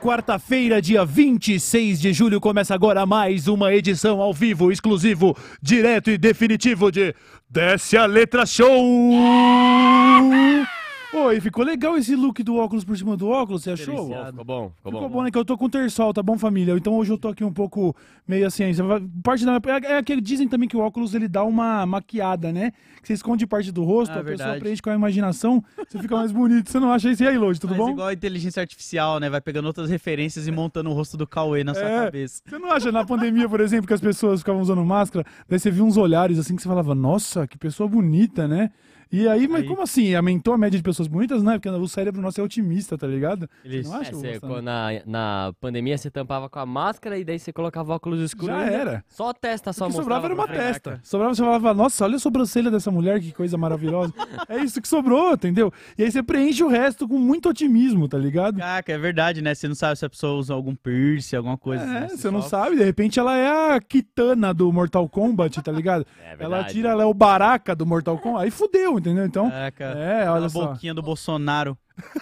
Quarta-feira, dia 26 de julho, começa agora mais uma edição ao vivo, exclusivo, direto e definitivo de Desce a Letra Show! Oi, ficou legal esse look do óculos por cima do óculos, você achou? Deliciado. Ficou bom, ficou, Ficou bom. bom, né? Que eu tô com terçol, tá bom, família? Então hoje eu tô aqui um pouco meio assim. Parte da, é, é que dizem também que o óculos ele dá uma maquiada, né? Que você esconde parte do rosto, Ah, a pessoa verdade. preenche com a imaginação, você fica mais bonito. Você não acha isso? E aí, Lodi, tudo Mas bom? igual a inteligência artificial, né? Vai pegando outras referências e montando o rosto do Cauê na sua É. cabeça. Você não acha na pandemia, por exemplo, que as pessoas ficavam usando máscara, daí você viu uns olhares assim que você falava, nossa, que pessoa bonita, né? E aí, mas Aí- como assim? Aumentou a média de pessoas bonitas? Não, é porque o cérebro nosso é otimista, tá ligado? Você não É, acha? você, Gustavo? quando na, na pandemia você tampava com a máscara e daí você colocava óculos escuros. Já era. Só a testa só O que sobrava era uma testa. Sobrava, você falava, nossa, olha a sobrancelha dessa mulher, que coisa maravilhosa. é isso que sobrou, entendeu? E aí você preenche o resto com muito otimismo, tá ligado? Caraca, é verdade, né? Você não sabe se a pessoa usa algum piercing, alguma coisa. É, né? você não sabe, de repente ela é a Kitana do Mortal Kombat, tá ligado? É ela verdade. tira, ela é o Baraka do Mortal Kombat, aí fudeu, entendeu? Então, Caraca. é, Aquela olha só. boquinha do Bolsonaro.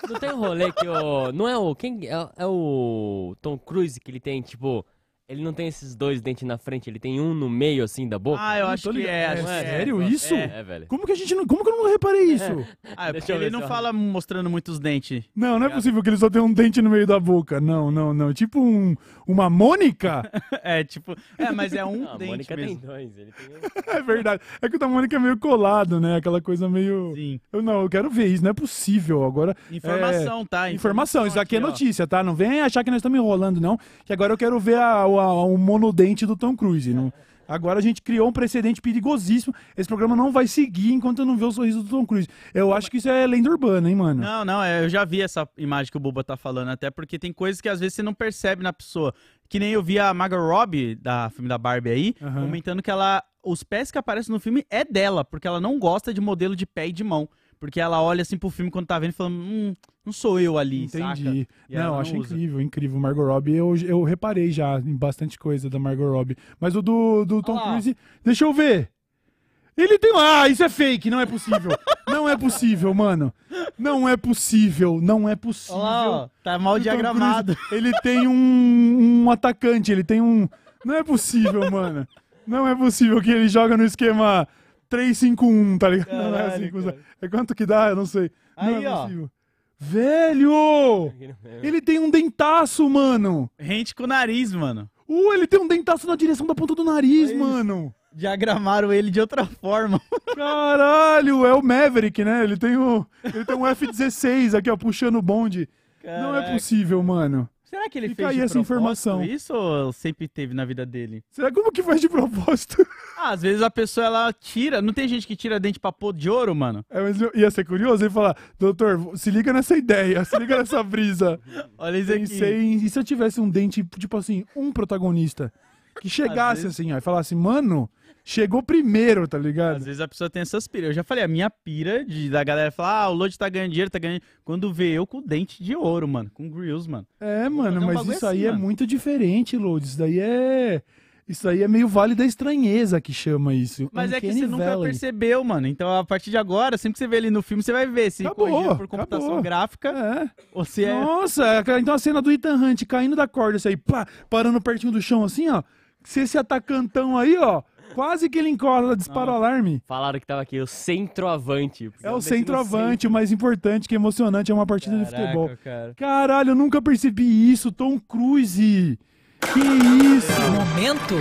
Não tem um rolê que o. Não é o. Quem. É, é o Tom Cruise que ele tem, tipo. Ele não tem esses dois dentes na frente, ele tem um no meio, assim, da boca. Ah, eu Não acho que é. É acho que sério é. isso? É, é, velho. Como que a gente não. Como que eu não reparei isso? Ah, é Deixa porque ele não fala mostrando muitos dentes. Não, não é possível que ele só tenha um dente no meio da boca. Não, não, não. Tipo um, uma Mônica? É, tipo. É, mas é um Não, a dente Mônica mesmo. tem dois. Ele tem um. É verdade. É que o da Mônica é meio colado, né? Aquela coisa meio. Sim. Eu não, eu quero ver isso, não é possível. Agora. Informação, tá? Informação, isso aqui é ó. notícia, tá? Não vem achar que nós estamos enrolando, não. Que agora eu quero ver a- o- a- o monodente do Tom Cruise. Não... Agora a gente criou um precedente perigosíssimo. Esse programa não vai seguir enquanto eu não ver o sorriso do Tom Cruise. Eu acho que isso é lenda urbana, hein, mano? Não, não, é, eu já vi essa imagem que o Buba tá falando, até porque tem coisas que às vezes você não percebe na pessoa. Que nem eu vi a Margot Robbie, da filme da Barbie aí, Aham. comentando que ela. Os pés que aparecem no filme é dela, porque ela não gosta de modelo de pé e de mão. Porque ela olha assim pro filme quando tá vendo e falando, hum, não sou eu ali, saca? Entendi. E ela Não, não acho usa. incrível, incrível. Margot Robbie, eu, eu reparei já em bastante coisa da Margot Robbie. Mas o do, do Tom. Cruise, deixa eu ver. Ele tem. Ah, isso é fake, não é possível. não é possível, mano. Não é possível, não é possível. Olha lá, ó, tá mal diagramado. Cruise, ele tem um, um atacante, ele tem um. Não é possível, mano. Não é possível que ele joga no esquema 3-5-1, tá ligado? não é assim. Caralho, cara. É quanto que dá? Eu não sei. não Aí, é ó. possível. Velho! Ele tem um dentaço, mano. Rente com o nariz, mano. Uh, ele tem um dentaço na direção da ponta do nariz, isso. mano. Diagramaram ele de outra forma. Caralho, é o Maverick, né? Ele tem o, ele tem um F-16 aqui, ó, puxando o bonde. Não é Caraca. possível, mano. Será que ele Fica fez aí de essa propósito informação. Isso ou sempre teve na vida dele? Será como que faz de propósito? Ah, às vezes a pessoa ela tira. Não tem gente que tira dente pra pôr de ouro, mano? É, mas eu- ia ser curioso ele falar, doutor, se liga nessa ideia, se liga nessa brisa. Olha isso aqui. Pensei em, e se eu tivesse um dente, tipo assim, um protagonista, que chegasse assim, ó, e falasse, mano, chegou primeiro, tá ligado? Às vezes a pessoa tem essas piras. Eu já falei, a minha pira de, da galera falar, ah, o Lodi tá ganhando dinheiro, tá ganhando. Quando vê eu com dente de ouro, mano, com grills, mano. É, mano, um mas bagulho isso assim, aí é mano. muito diferente, Load. Isso daí é. Isso aí é meio vale da estranheza que chama isso. Mas é que Uncanny você nunca Valley. percebeu, mano. Então, a partir de agora, sempre que você vê ele no filme, você vai ver se Acabou, corrigido por computação acabou. gráfica É. ou se é. Nossa, é- então a cena do Ethan Hunt caindo da corda, isso aí, pá, parando pertinho do chão assim, ó. Se esse atacantão aí, ó, quase que ele encola, dispara o alarme. Falaram que tava aqui o centroavante. É o centroavante, o mais importante, que é emocionante, é uma partida de futebol. Caraca, cara. Caralho, eu nunca percebi isso, Tom Cruise. Que isso? Momento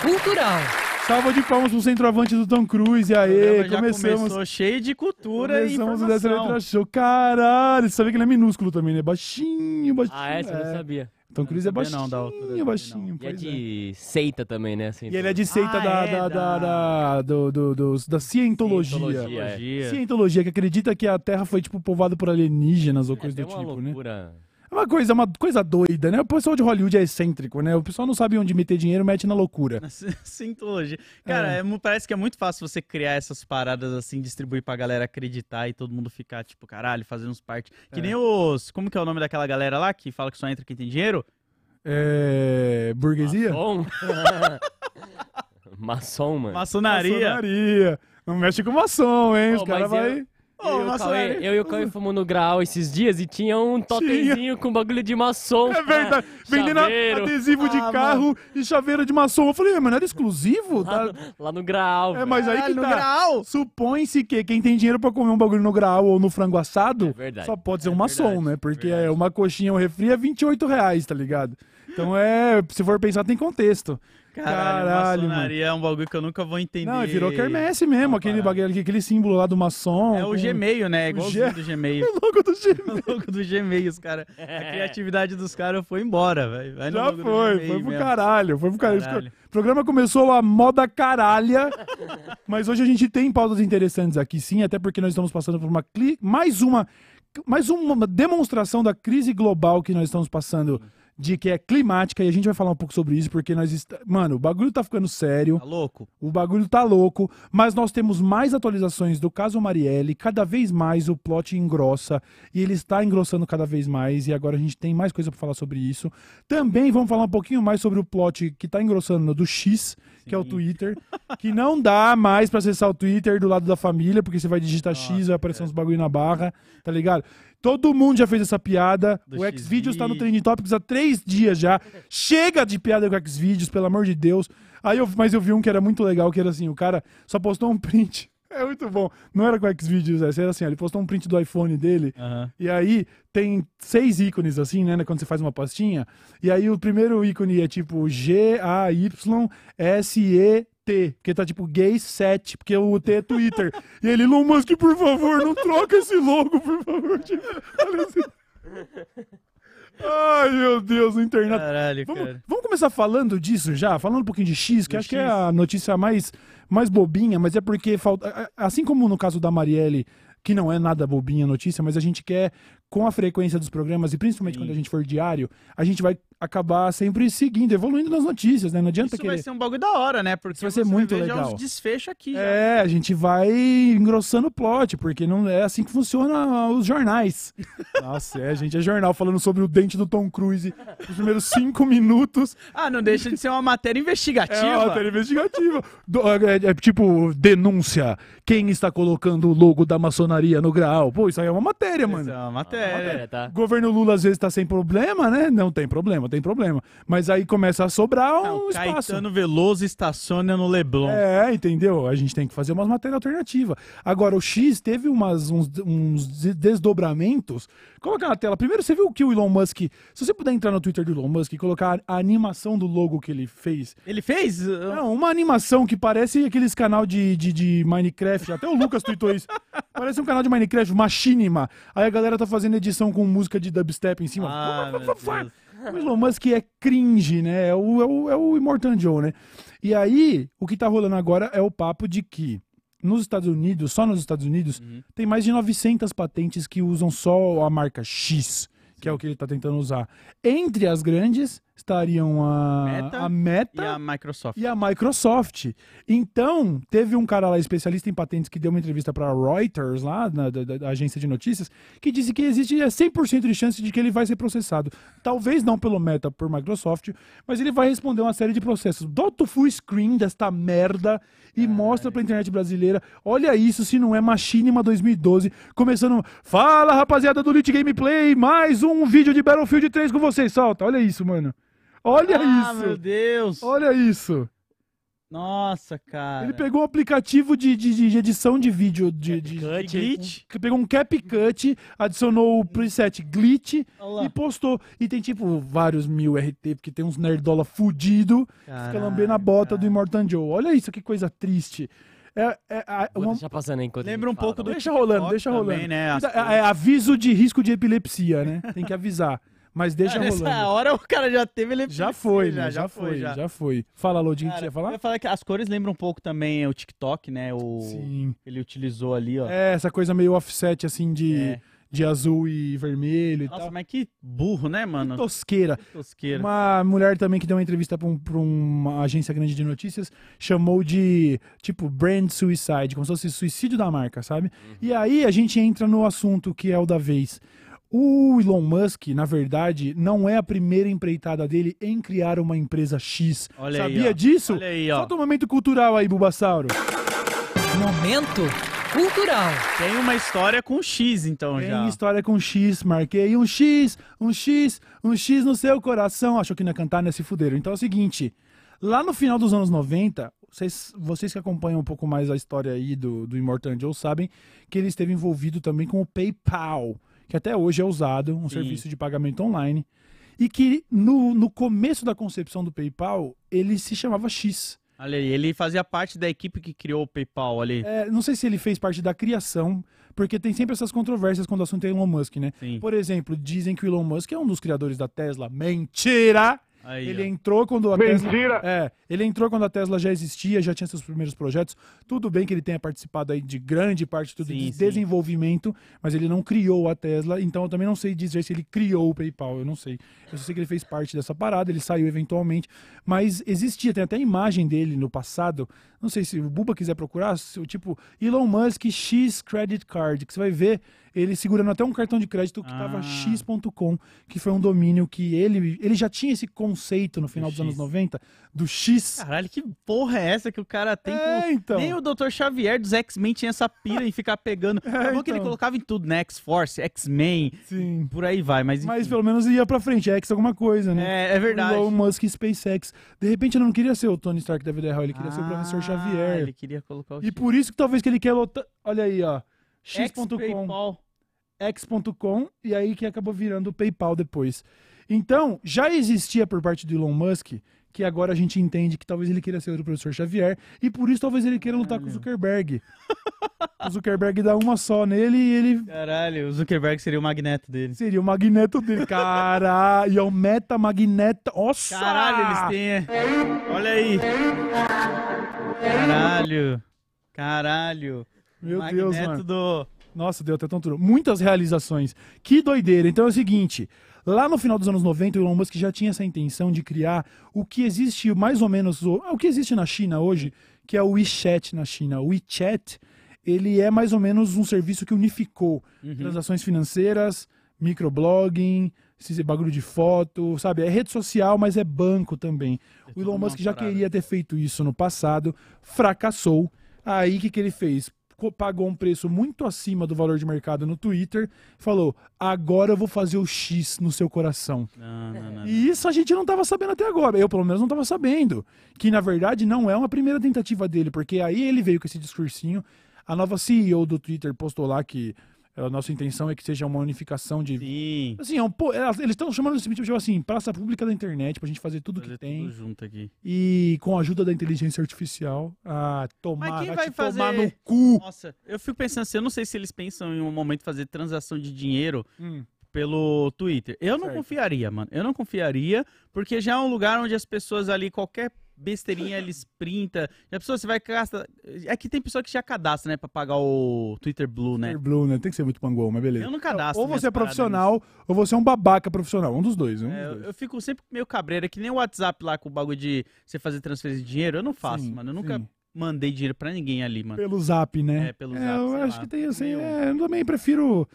cultural. Salva de palmas pro centroavante do Tom Cruise. O Aê, começamos. começou cheio de cultura e Começamos o Dessa informação. Letra Show. Caralho, você sabia que ele é minúsculo também, né? Baixinho, baixinho. Ah, essa eu não sabia. Tom Cruise é baixinho, não da altura dele, baixinho. E é pois é. de seita também, né? Assim, E ele é de seita Ah, da, é, da, da, da- da- do, do, dos- da cientologia. Cientologia. Biologia. Cientologia, que acredita que a Terra foi, tipo, povoada por alienígenas ou É, coisa do tipo, né? loucura. É uma coisa, uma coisa doida, né? O pessoal de Hollywood é excêntrico, né? O pessoal não sabe onde meter dinheiro, mete na loucura. Sintologia. Cara, É. é parece que é muito fácil você criar essas paradas assim, distribuir pra galera acreditar e todo mundo ficar, tipo, caralho, fazendo uns parte. Que É. nem os. Como que é o nome daquela galera lá que fala que só entra quem tem dinheiro? É... Burguesia? Maçom? Maçom, mano. Maçonaria. Maçonaria. Não mexe com maçom, hein? Os caras mas eu- eu, e o. Cauê, eu e o Cauê fomos no grau esses dias e tinha um totemzinho com bagulho de maçom. É verdade. Vendendo Chaveiro. adesivo de Ah, carro e chaveiro de maçom. Eu falei, mas não era exclusivo? Lá, Tá... no, lá no grau. É, mas aí que Caralho, no tá. Supõe-se que quem tem dinheiro pra comer um bagulho no grau ou no frango assado É verdade. só pode ser É um maçom, né? Porque verdade. é uma coxinha, um refri é 28 reais, tá ligado? Então é, se for pensar, tem contexto. Caralho, Caralho, mano. maçonaria é um bagulho que eu nunca vou entender. Não, virou quermesse mesmo, aquele, bagulho, aquele símbolo lá do maçom. É o Gmail, né? É O igualzinho G- do Gmail. O logo do Gmail. o logo do Gmail, os cara. A criatividade dos caras foi embora, velho. Já foi, foi pro mesmo. caralho, foi pro caralho. Caralho. O programa começou a moda caralha, mas hoje a gente tem pautas interessantes aqui sim, até porque nós estamos passando por uma cli- mais uma mais uma demonstração da crise global que nós estamos passando de que é climática e a gente vai falar um pouco sobre isso porque nós est... mano, o bagulho tá ficando sério. Tá louco? O bagulho tá louco, mas nós temos mais atualizações do caso Marielle, cada vez mais o plot engrossa e ele está engrossando cada vez mais e agora a gente tem mais coisa pra falar sobre isso. Também vamos falar um pouquinho mais sobre o plot que tá engrossando do X, que é o Sim. Twitter, que não dá mais pra acessar o Twitter do lado da família, porque você vai digitar X, Nossa, vai aparecer cara. uns bagulho na barra, tá ligado? Todo mundo já fez essa piada. Do o Xvideos tá no. Trending Topics há três dias já. Chega de piada com Xvideos, pelo amor de Deus. Aí eu, mas eu vi um que era muito legal, que era assim, o cara só postou um print. É muito bom. Não era com Xvideos, essa era assim, ele postou um print do iPhone dele. E aí tem seis ícones assim, né, quando você faz uma pastinha. E aí o primeiro ícone é tipo G-A-Y-S-E-T, porque tá tipo gay 7, porque o T é Twitter. e ele, Elon Musk, por favor, não troca esse logo, por favor. Tipo, assim. Ai, meu Deus, o internet. Caralho, Vamos, cara. vamos começar falando disso já, falando um pouquinho de X, que acho que é X. a notícia mais, mais bobinha, mas é porque falta. Assim como no caso da Marielle, que não é nada bobinha a notícia, mas a gente quer, com a frequência dos programas, e principalmente Sim. quando a gente for diário, a gente vai acabar sempre seguindo, evoluindo nas notícias, né? Não adianta Isso querer. vai ser um bagulho da hora, né? Porque Isso vai ser muito já legal. os desfechos aqui. já. É, a gente vai engrossando o plot, porque não é assim que funciona os jornais. Nossa, é, gente, é jornal falando sobre o dente do Tom Cruise nos primeiros cinco minutos. Ah, não deixa de ser uma matéria investigativa. É uma matéria investigativa. Do- é, é tipo, denúncia. Quem está colocando o logo da maçonaria no grau? Pô, isso aí é uma matéria, Isso mano. é uma É, matéria. tá? Governo Lula às vezes tá sem problema, né? Não tem problema, tem problema. Mas aí começa a sobrar um Não, espaço. Caetano Veloso estaciona no Leblon. É, entendeu? A gente tem que fazer umas matérias alternativas. Agora, o X teve umas, uns, uns de- desdobramentos. Coloca na tela. Primeiro, você viu que o Elon Musk. Se você puder entrar no Twitter do Elon Musk e colocar a animação do logo que ele fez. Ele fez? Não, uma animação que parece aqueles canal de, de, de Minecraft. Até o Lucas tweetou isso. Parece um canal de Minecraft, Machinima. Aí a galera tá fazendo edição com música de dubstep em cima. Ah. O Elon Musk é cringe, né? É o, é o, é o Immortan Joe, né? E aí, o que tá rolando agora é o papo de que nos Estados Unidos, só nos Estados Unidos, Uhum. tem mais de 900 patentes que usam só a marca X, que é o que ele tá tentando usar. Entre as grandes estariam a Meta a Meta E a Microsoft. e a Microsoft. Então, teve um cara lá, especialista em patentes, que deu uma entrevista para Reuters, lá, na, da, da- agência de notícias, que disse que existe é, 100% de chance de que ele vai ser processado. Talvez não pelo Meta, por Microsoft, mas ele vai responder uma série de processos. Dota o full screen desta merda e mostra pra internet brasileira. Olha isso, se não é Machinima 2012. Começando, fala rapaziada do Lit Gameplay, mais um vídeo de Battlefield 3 com vocês. Solta, olha isso, mano. Olha ah, isso. meu Deus. Olha isso. Nossa, cara. Ele pegou um aplicativo de, de, de edição de vídeo de, de, CapCut. de glitch, que pegou um CapCut, adicionou o preset glitch Olha lá. e postou. E tem tipo vários mil RT, porque tem uns nerdola fudido, fica Caralho, lambendo a bota cara. do Immortan Joe. Olha isso, que coisa triste. É, é, Vou uma- deixar passando enquanto Lembra um fala, pouco do? Deixa rolando, deixa também, rolando. né? As é, é aviso de risco de epilepsia, né? Tem que avisar. Mas deixa Nessa rolando. hora o cara já teve ele Já foi, né? já, foi, já foi. Fala, Lodinho, que Cara, você ia eu falar? ia falar que as cores lembram um pouco também o TikTok, né? O Sim. ele utilizou ali, ó. É, essa coisa meio offset, assim, de, É. de azul e vermelho e Nossa, tal. mas que burro, né, mano? Tosqueira. Tosqueira. Uma mulher também que deu uma entrevista pra, um- pra uma agência grande de notícias chamou de, tipo, brand suicide, como se fosse suicídio da marca, sabe? E aí a gente entra no assunto que é o da vez. O Elon Musk, na verdade, não é a primeira empreitada dele em criar uma empresa X. Olha aí, Sabia ó. disso? Olha aí, ó. Solta um momento cultural aí, Bulbasauro. Momento cultural. Tem uma história com X, então, Tem já. história com X, marquei um X, um X, um X no seu coração. Achou que não ia cantar, né? Se fuderam. Então é o seguinte, lá no final dos anos 90, vocês, vocês que acompanham um pouco mais a história aí do, do Immortal Angel sabem que ele esteve envolvido também com o PayPal, que até hoje é usado, um serviço de pagamento online, e que no, no começo da concepção do PayPal, ele se chamava X. Olha aí, ele fazia parte da equipe que criou o PayPal ali. É, não sei se ele fez parte da criação, porque tem sempre essas controvérsias quando o assunto é Elon Musk, né? Sim. Por exemplo, dizem que o Elon Musk é um dos criadores da Tesla. Mentira! Aí, Ele ó. entrou quando a Tesla. É, ele entrou quando a Tesla já existia, já tinha seus primeiros projetos. Tudo bem que ele tenha participado aí de grande parte do Sim, de sim. desenvolvimento, mas ele não criou a Tesla, então eu também não sei dizer se ele criou o PayPal, eu não sei. Eu só sei que ele fez parte dessa parada, ele saiu eventualmente, mas existia, tem até imagem dele no passado. Não sei se o Buba quiser procurar, tipo Elon Musk X Credit Card, que você vai ver ele segurando até um cartão de crédito que tava Ah. x.com, que foi um domínio que ele ele já tinha esse conceito no final Do dos anos X. 90 do X. Caralho, que porra é essa que o cara tem É, com... então. Nem o Dr. Xavier dos X-Men tinha essa pira em ficar pegando. Acabou que ele então. colocava em tudo, né? X-Force, X-Men, Sim. por aí vai, mas... Mas enfim. pelo menos ia pra frente, X alguma coisa, né? É, é verdade. Elon Musk SpaceX. De repente ele não queria ser o Tony Stark da vida real, ele queria ser o professor Ah, Xavier. Ele queria colocar o E X. por isso que talvez que ele quer lutar. Olha aí, ó. X.com. X.com, e aí que acabou virando o PayPal depois. Então, já existia por parte do Elon Musk, que agora a gente entende que talvez ele queira ser o professor Xavier, e por isso talvez ele queira lutar com o Zuckerberg. o Zuckerberg dá uma só nele e ele Caralho, o Zuckerberg seria o magneto dele. seria o magneto dele. Caralho, e é o meta magneto. Nossa! Caralho, eles têm. é. Olha aí. Caralho. Caralho. Meu magneto Deus, mano. do. Nossa, deu até tontura. Muitas realizações. Que doideira. Então é o seguinte, lá no final dos anos 90, o Elon Musk já tinha essa intenção de criar o que existe mais ou menos, o, o que existe na China hoje, que é o WeChat na China. O WeChat, ele é mais ou menos um serviço que unificou Uhum. transações financeiras, microblogging, esse bagulho de foto, sabe? É rede social, mas é banco também. O Elon Musk já queria ter feito isso no passado, fracassou. Aí o que, que ele fez? Pagou um preço muito acima do valor de mercado no Twitter, falou: agora eu vou fazer o X no seu coração. Não, não, não. E isso a gente não tava sabendo até agora. Eu, pelo menos, não tava sabendo. Que, na verdade, não é uma primeira tentativa dele, porque aí ele veio com esse discursinho. A nova CEO do Twitter postou lá que a nossa intenção é que seja uma unificação de. Sim. Assim, é um, po- eles estão chamando esse tipo assim, praça pública da internet, pra gente fazer tudo Fazer que tem. tudo junto aqui. E com a ajuda da inteligência artificial. Ah, tomar, Mas quem vai, te tomar fazer- no cu. Nossa, eu fico pensando assim, eu não sei se eles pensam em um momento fazer transação de dinheiro Hum. pelo Twitter. Eu não Certo. confiaria, mano. Eu não confiaria, porque já é um lugar onde as pessoas ali, qualquer besteirinha, eles printa. Já a pessoa, você vai gastar... É que tem pessoa que já cadastra, né, pra pagar o Twitter Blue, né? Twitter Blue, né? Tem que ser muito pangol, mas beleza. Eu não cadastro Ou você é profissional, ou você é um babaca profissional. Um dos dois. Um É, dos eu, dois. eu fico sempre meio cabreira, que nem o WhatsApp lá com o bagulho de você fazer transferência de dinheiro. Eu não faço, Sim, mano. Eu nunca sim. mandei dinheiro pra ninguém ali, mano. Pelo zap, né? É, pelo É, Zap, eu acho lá. que tem assim. É, eu também prefiro.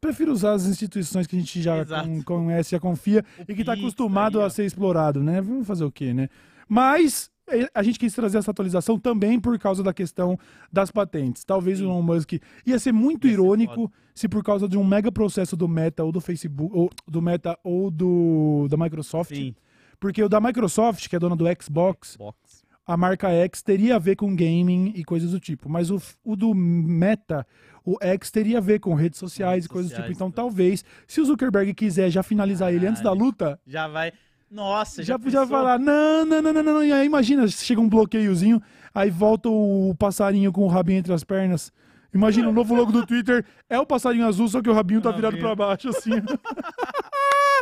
Prefiro usar as instituições que a gente já Exato. con- conhece, já confia O e que tá Pix acostumado aí, a ser explorado, né? Vamos fazer o quê, né? Mas eh, a gente quis trazer essa atualização também por causa da questão das patentes. Talvez o Elon Musk ia ser muito Ia ser irônico se por causa de um mega processo do Meta ou do Facebook, ou do Meta ou do da Microsoft, Sim. porque o da Microsoft, que é dona do Xbox, Box. a marca X teria a ver com gaming e coisas do tipo. Mas o, o do Meta, o X teria a ver com redes sociais Redes e coisas do tipo. sociais, Então, talvez, se o Zuckerberg quiser já finalizar ele antes da luta, Já vai. Nossa, já já, podia pensou? falar: não, não, não, não, não. E aí, imagina, chega um bloqueiozinho, aí volta o passarinho com o rabinho entre as pernas. Imagina, o novo logo do Twitter é o passarinho azul, só que o rabinho tá virado Rabinho. pra baixo, assim.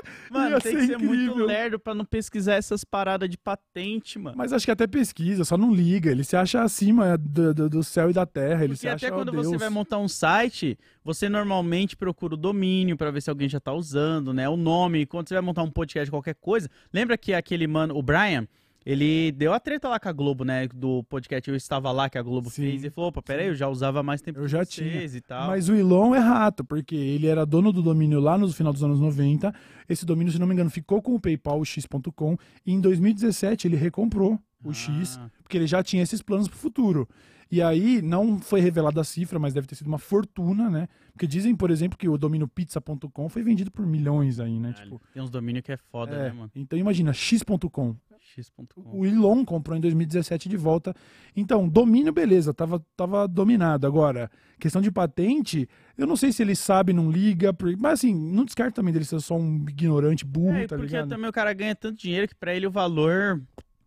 Mano, tem que ser muito lerdo pra não pesquisar essas paradas de patente, mano. Mas acho que até pesquisa, só não liga. Ele se acha acima do, do- do céu e da terra. Ele Porque se acha até ó, quando Deus. você vai montar um site, você normalmente procura o domínio pra ver se alguém já tá usando, né? O nome, quando você vai montar um podcast, qualquer coisa. Lembra que aquele mano, o Brian, Ele deu a treta lá com a Globo, né? Do podcast Eu Estava Lá, que a Globo Sim, fez. E falou, opa, peraí, eu já usava mais tempo Eu já vocês e tal. Mas o Elon é rato, porque ele era dono do domínio lá no final dos anos 90. Esse domínio, se não me engano, ficou com o PayPal, o X.com. E em 2017 ele recomprou o X, Ah. porque ele já tinha esses planos pro futuro. E aí, não foi revelada a cifra, mas deve ter sido uma fortuna, né? Porque dizem, por exemplo, que o domínio pizza.com foi vendido por milhões aí, né? Tipo, Tem uns domínios que é foda, é, né, mano? Então imagina, x.com. X.com. O Elon comprou em 2017 de volta. Então, domínio, beleza, tava, tava dominado. Agora, questão de patente, eu não sei se ele sabe, não liga, mas assim, não descarto também dele ser só um ignorante burro, É, tá porque ligado? também o cara ganha tanto dinheiro que pra ele o valor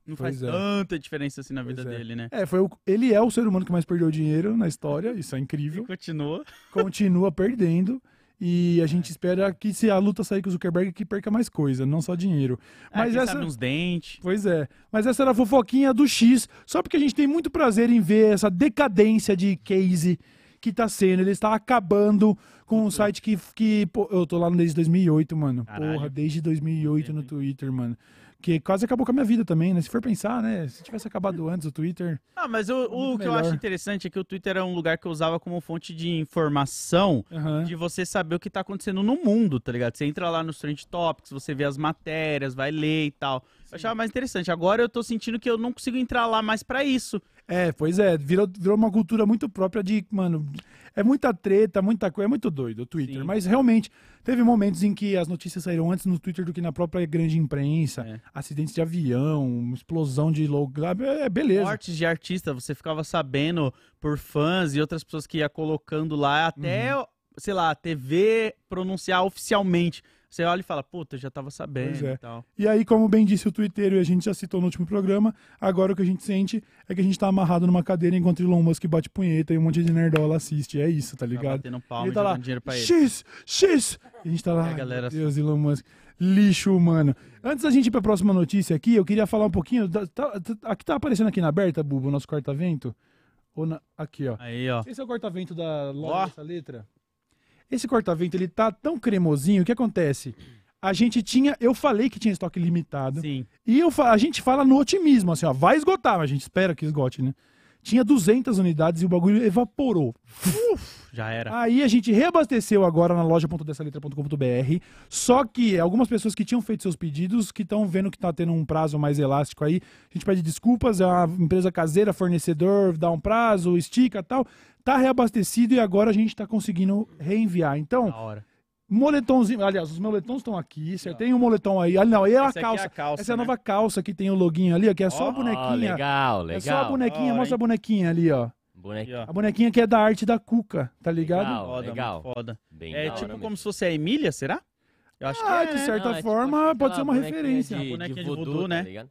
não faz Pois é. tanta diferença assim na vida Pois é. dele, né? É, foi o- ele é o ser humano que mais perdeu dinheiro na história, isso é E incrível. continua. Continua perdendo. E a gente espera que se a luta sair com o Zuckerberg, que perca mais coisa, não só dinheiro. Ah, Mas quem essa. uns dentes. Pois é. Mas essa era a fofoquinha do X. Só porque a gente tem muito prazer em ver essa decadência de case que tá sendo. Ele está acabando com um site que. que pô, eu tô lá desde 2008, mano. Caralho. Porra, desde 2008 no Twitter, mano. Que quase acabou com a minha vida também, né? Se for pensar, né? Se tivesse acabado antes o Twitter. Ah, mas o, o que eu melhor. acho interessante é que o Twitter é um lugar que eu usava como fonte de informação Aham. de você saber o que tá acontecendo no mundo, tá ligado? Você entra lá nos Trend Topics, você vê as matérias, vai ler e tal. Eu achava mais interessante. Agora eu tô sentindo que eu não consigo entrar lá mais pra isso. É, pois é, virou, virou uma cultura muito própria de, mano, é muita treta, muita coisa, é muito doido o Twitter. Sim. Mas realmente, teve momentos em que as notícias saíram antes no Twitter do que na própria grande imprensa. É. Acidentes de avião, explosão de logo, é beleza. Mortes de artista, você ficava sabendo por fãs e outras pessoas que ia colocando lá até, Uhum. sei lá, a TV pronunciar oficialmente. Você olha e fala, puta, eu já tava sabendo é. e tal. E aí, como bem disse o Twitter e a gente já citou no último programa, agora o que a gente sente é que a gente tá amarrado numa cadeira enquanto Elon Musk bate punheta e um monte de nerdola assiste. É isso, tá Tá ligado? batendo palma e tá lá, dinheiro pra ele. X, X! E a gente tá lá, É, galera, Deus, Elon Musk, lixo humano. Antes da gente ir pra próxima notícia aqui, eu queria falar um pouquinho, da- tá- tá- aqui tá aparecendo aqui na aberta, Bubo, o nosso corta-vento? Ou na- aqui, ó. Aí, ó. Esse é o corta-vento da loja Ó. dessa letra? Esse corta-vento, ele tá tão cremosinho, o que acontece? A gente tinha, eu falei que tinha estoque limitado, Sim. e eu, a gente fala no otimismo, assim, ó, vai esgotar, mas a gente espera que esgote, né? Tinha 200 unidades e o bagulho evaporou. Já era. Aí a gente reabasteceu agora na loja.dessaletra.com.br. Só que algumas pessoas que tinham feito seus pedidos, que estão vendo que tá tendo um prazo mais elástico aí, a gente pede desculpas, é uma empresa caseira, fornecedor, dá um prazo, estica e tal. Tá reabastecido e agora a gente tá conseguindo reenviar. Então, Da hora. moletomzinho. Aliás, os moletons estão aqui, certo? Tem um moletom aí. Ah, não, aí é a é a calça. Essa é a né? nova calça que tem o loginho ali, ó, que é só Ó, a bonequinha. legal, legal. É só a bonequinha, Ó, mostra a hein? bonequinha ali, ó. Ó. A bonequinha que é da arte da Cuca, tá ligado? Legal. Foda, legal. foda. Bem É hora tipo mesmo. como se fosse a Emília, será? Eu acho Ah, que é, de né? certa Não, é tipo forma, aquela pode ser uma bonequinha referência. De, Bonequinha de de voodoo, voodoo, tá né? ligado?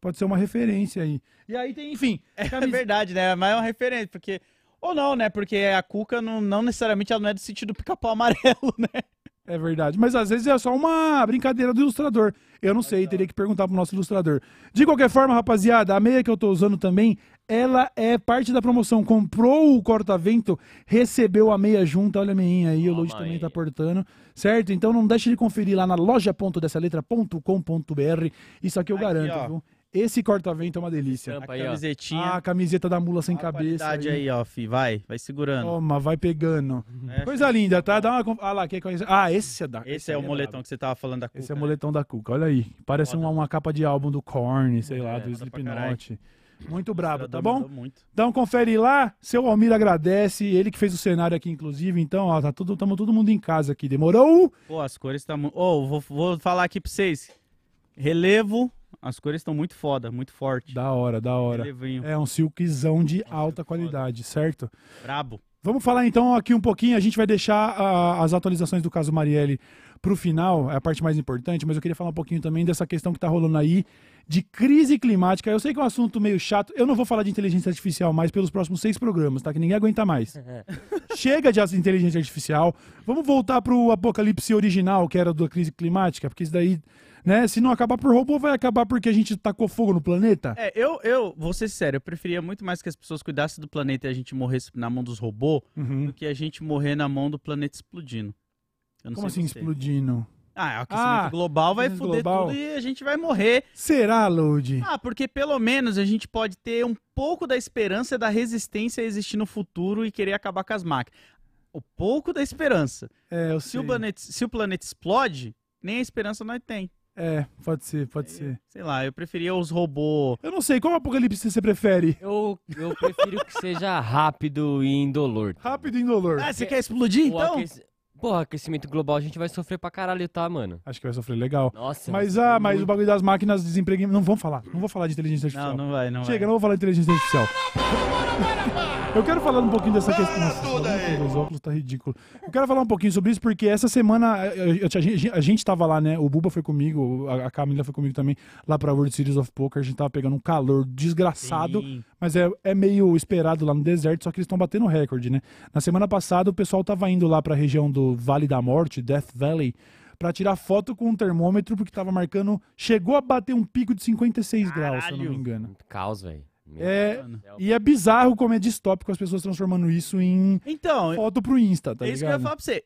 Pode ser uma referência aí. E aí tem, enfim. É camis- verdade, né? Mas é uma referência, porque... Ou não, né? Porque a Cuca não, não necessariamente ela não é do sentido do pica-pau amarelo, né? É verdade. Mas às vezes é só uma brincadeira do ilustrador. Eu não sei, teria que perguntar pro nosso ilustrador. De qualquer forma, rapaziada, a meia que eu tô usando também, ela é parte da promoção. Comprou o corta-vento, recebeu a meia junta. Olha a meinha aí, o Toma Lodi também aí. tá portando. Certo? Então não deixe de conferir lá na loja.dessaletra.com.br. Isso aqui eu Aqui, garanto, ó. viu? Esse corta-vento é uma delícia. Tampa A aí, camisetinha. Ah, a camiseta da mula sem a cabeça. qualidade aí, ó, fi. Vai, vai segurando. Toma, vai pegando. É, Coisa linda, tá? Dá uma. Ah lá, quer conhecer? Ah, esse é da. Esse é o aí moletom que você tava falando da Cuca. Esse é o né? moletom da Cuca, olha aí. Parece uma, uma capa de álbum do Korn, sei lá, É, do foda pra Slipknot. Muito brabo, tá bom? Muito. Então confere lá, seu Almir agradece, ele que fez o cenário aqui, inclusive. Então, ó, tá tudo, tamo todo mundo em casa aqui. Demorou? Pô, as cores tá muito. Ô, vou, vou falar aqui pra vocês. Relevo, as cores estão muito foda, muito forte. Da hora, da hora. Relevinho. É um silkzão de alta foda. qualidade, certo? Brabo. Vamos falar então aqui um pouquinho. A gente vai deixar ah, as atualizações do caso Marielle pro final, é a parte mais importante, mas eu queria falar um pouquinho também dessa questão que tá rolando aí de crise climática. Eu sei que é um assunto meio chato. Eu não vou falar de inteligência artificial mais pelos próximos seis programas, tá? Que ninguém aguenta mais. Chega de inteligência artificial. Vamos voltar pro apocalipse original, que era da crise climática, porque isso daí, né? Se não acabar por robô, vai acabar porque a gente tacou fogo no planeta. É, eu, eu, vou ser sério, eu preferia muito mais que as pessoas cuidassem do planeta e a gente morresse na mão dos robôs Uhum. do que a gente morrer na mão do planeta explodindo. Eu não Como assim você. explodindo? Ah, o aquecimento Ah, global vai foder global. tudo e a gente vai morrer. Será, Load? Ah, porque pelo menos a gente pode ter um pouco da esperança da resistência a existir no futuro e querer acabar com as máquinas. O pouco da esperança. É, eu Se sei. o, planeta, se o planeta explode, nem a esperança nós tem. É, pode ser, pode ser. Sei lá, eu preferia os robôs. Eu não sei, qual apocalipse você prefere? Eu, eu prefiro que seja rápido e indolor. Rápido e indolor. Ah, você quer explodir O então? Porra, aquecimento global a gente vai sofrer pra caralho, tá, mano? Acho que vai sofrer legal. Nossa. Mas, ah, mas o bagulho das máquinas desemprego. Não vamos falar. Não vou falar de inteligência Não, artificial. não vai, não Chega, vai. não vou falar de inteligência artificial. Eu quero falar um pouquinho dessa questão. Nossa, os óculos tá ridículo. Eu quero falar um pouquinho sobre isso porque essa semana eu- eu- a gente- a gente tava lá, né? O Buba foi comigo, a a Camila foi comigo também, lá pra World Series of Poker. A gente tava pegando um calor desgraçado. Sim. Mas é, é meio esperado lá no deserto, só que eles estão batendo recorde, né? Na semana passada, o pessoal tava indo lá pra região do Vale da Morte, Death Valley, pra tirar foto com um termômetro, porque tava marcando. Chegou a bater um pico de 56 graus, se eu não me Caralho. engano. Caos, velho. Meu É, e é bizarro como é distópico as pessoas transformando isso em Então, foto pro Insta, tá é isso que eu ia ligado? falar pra você.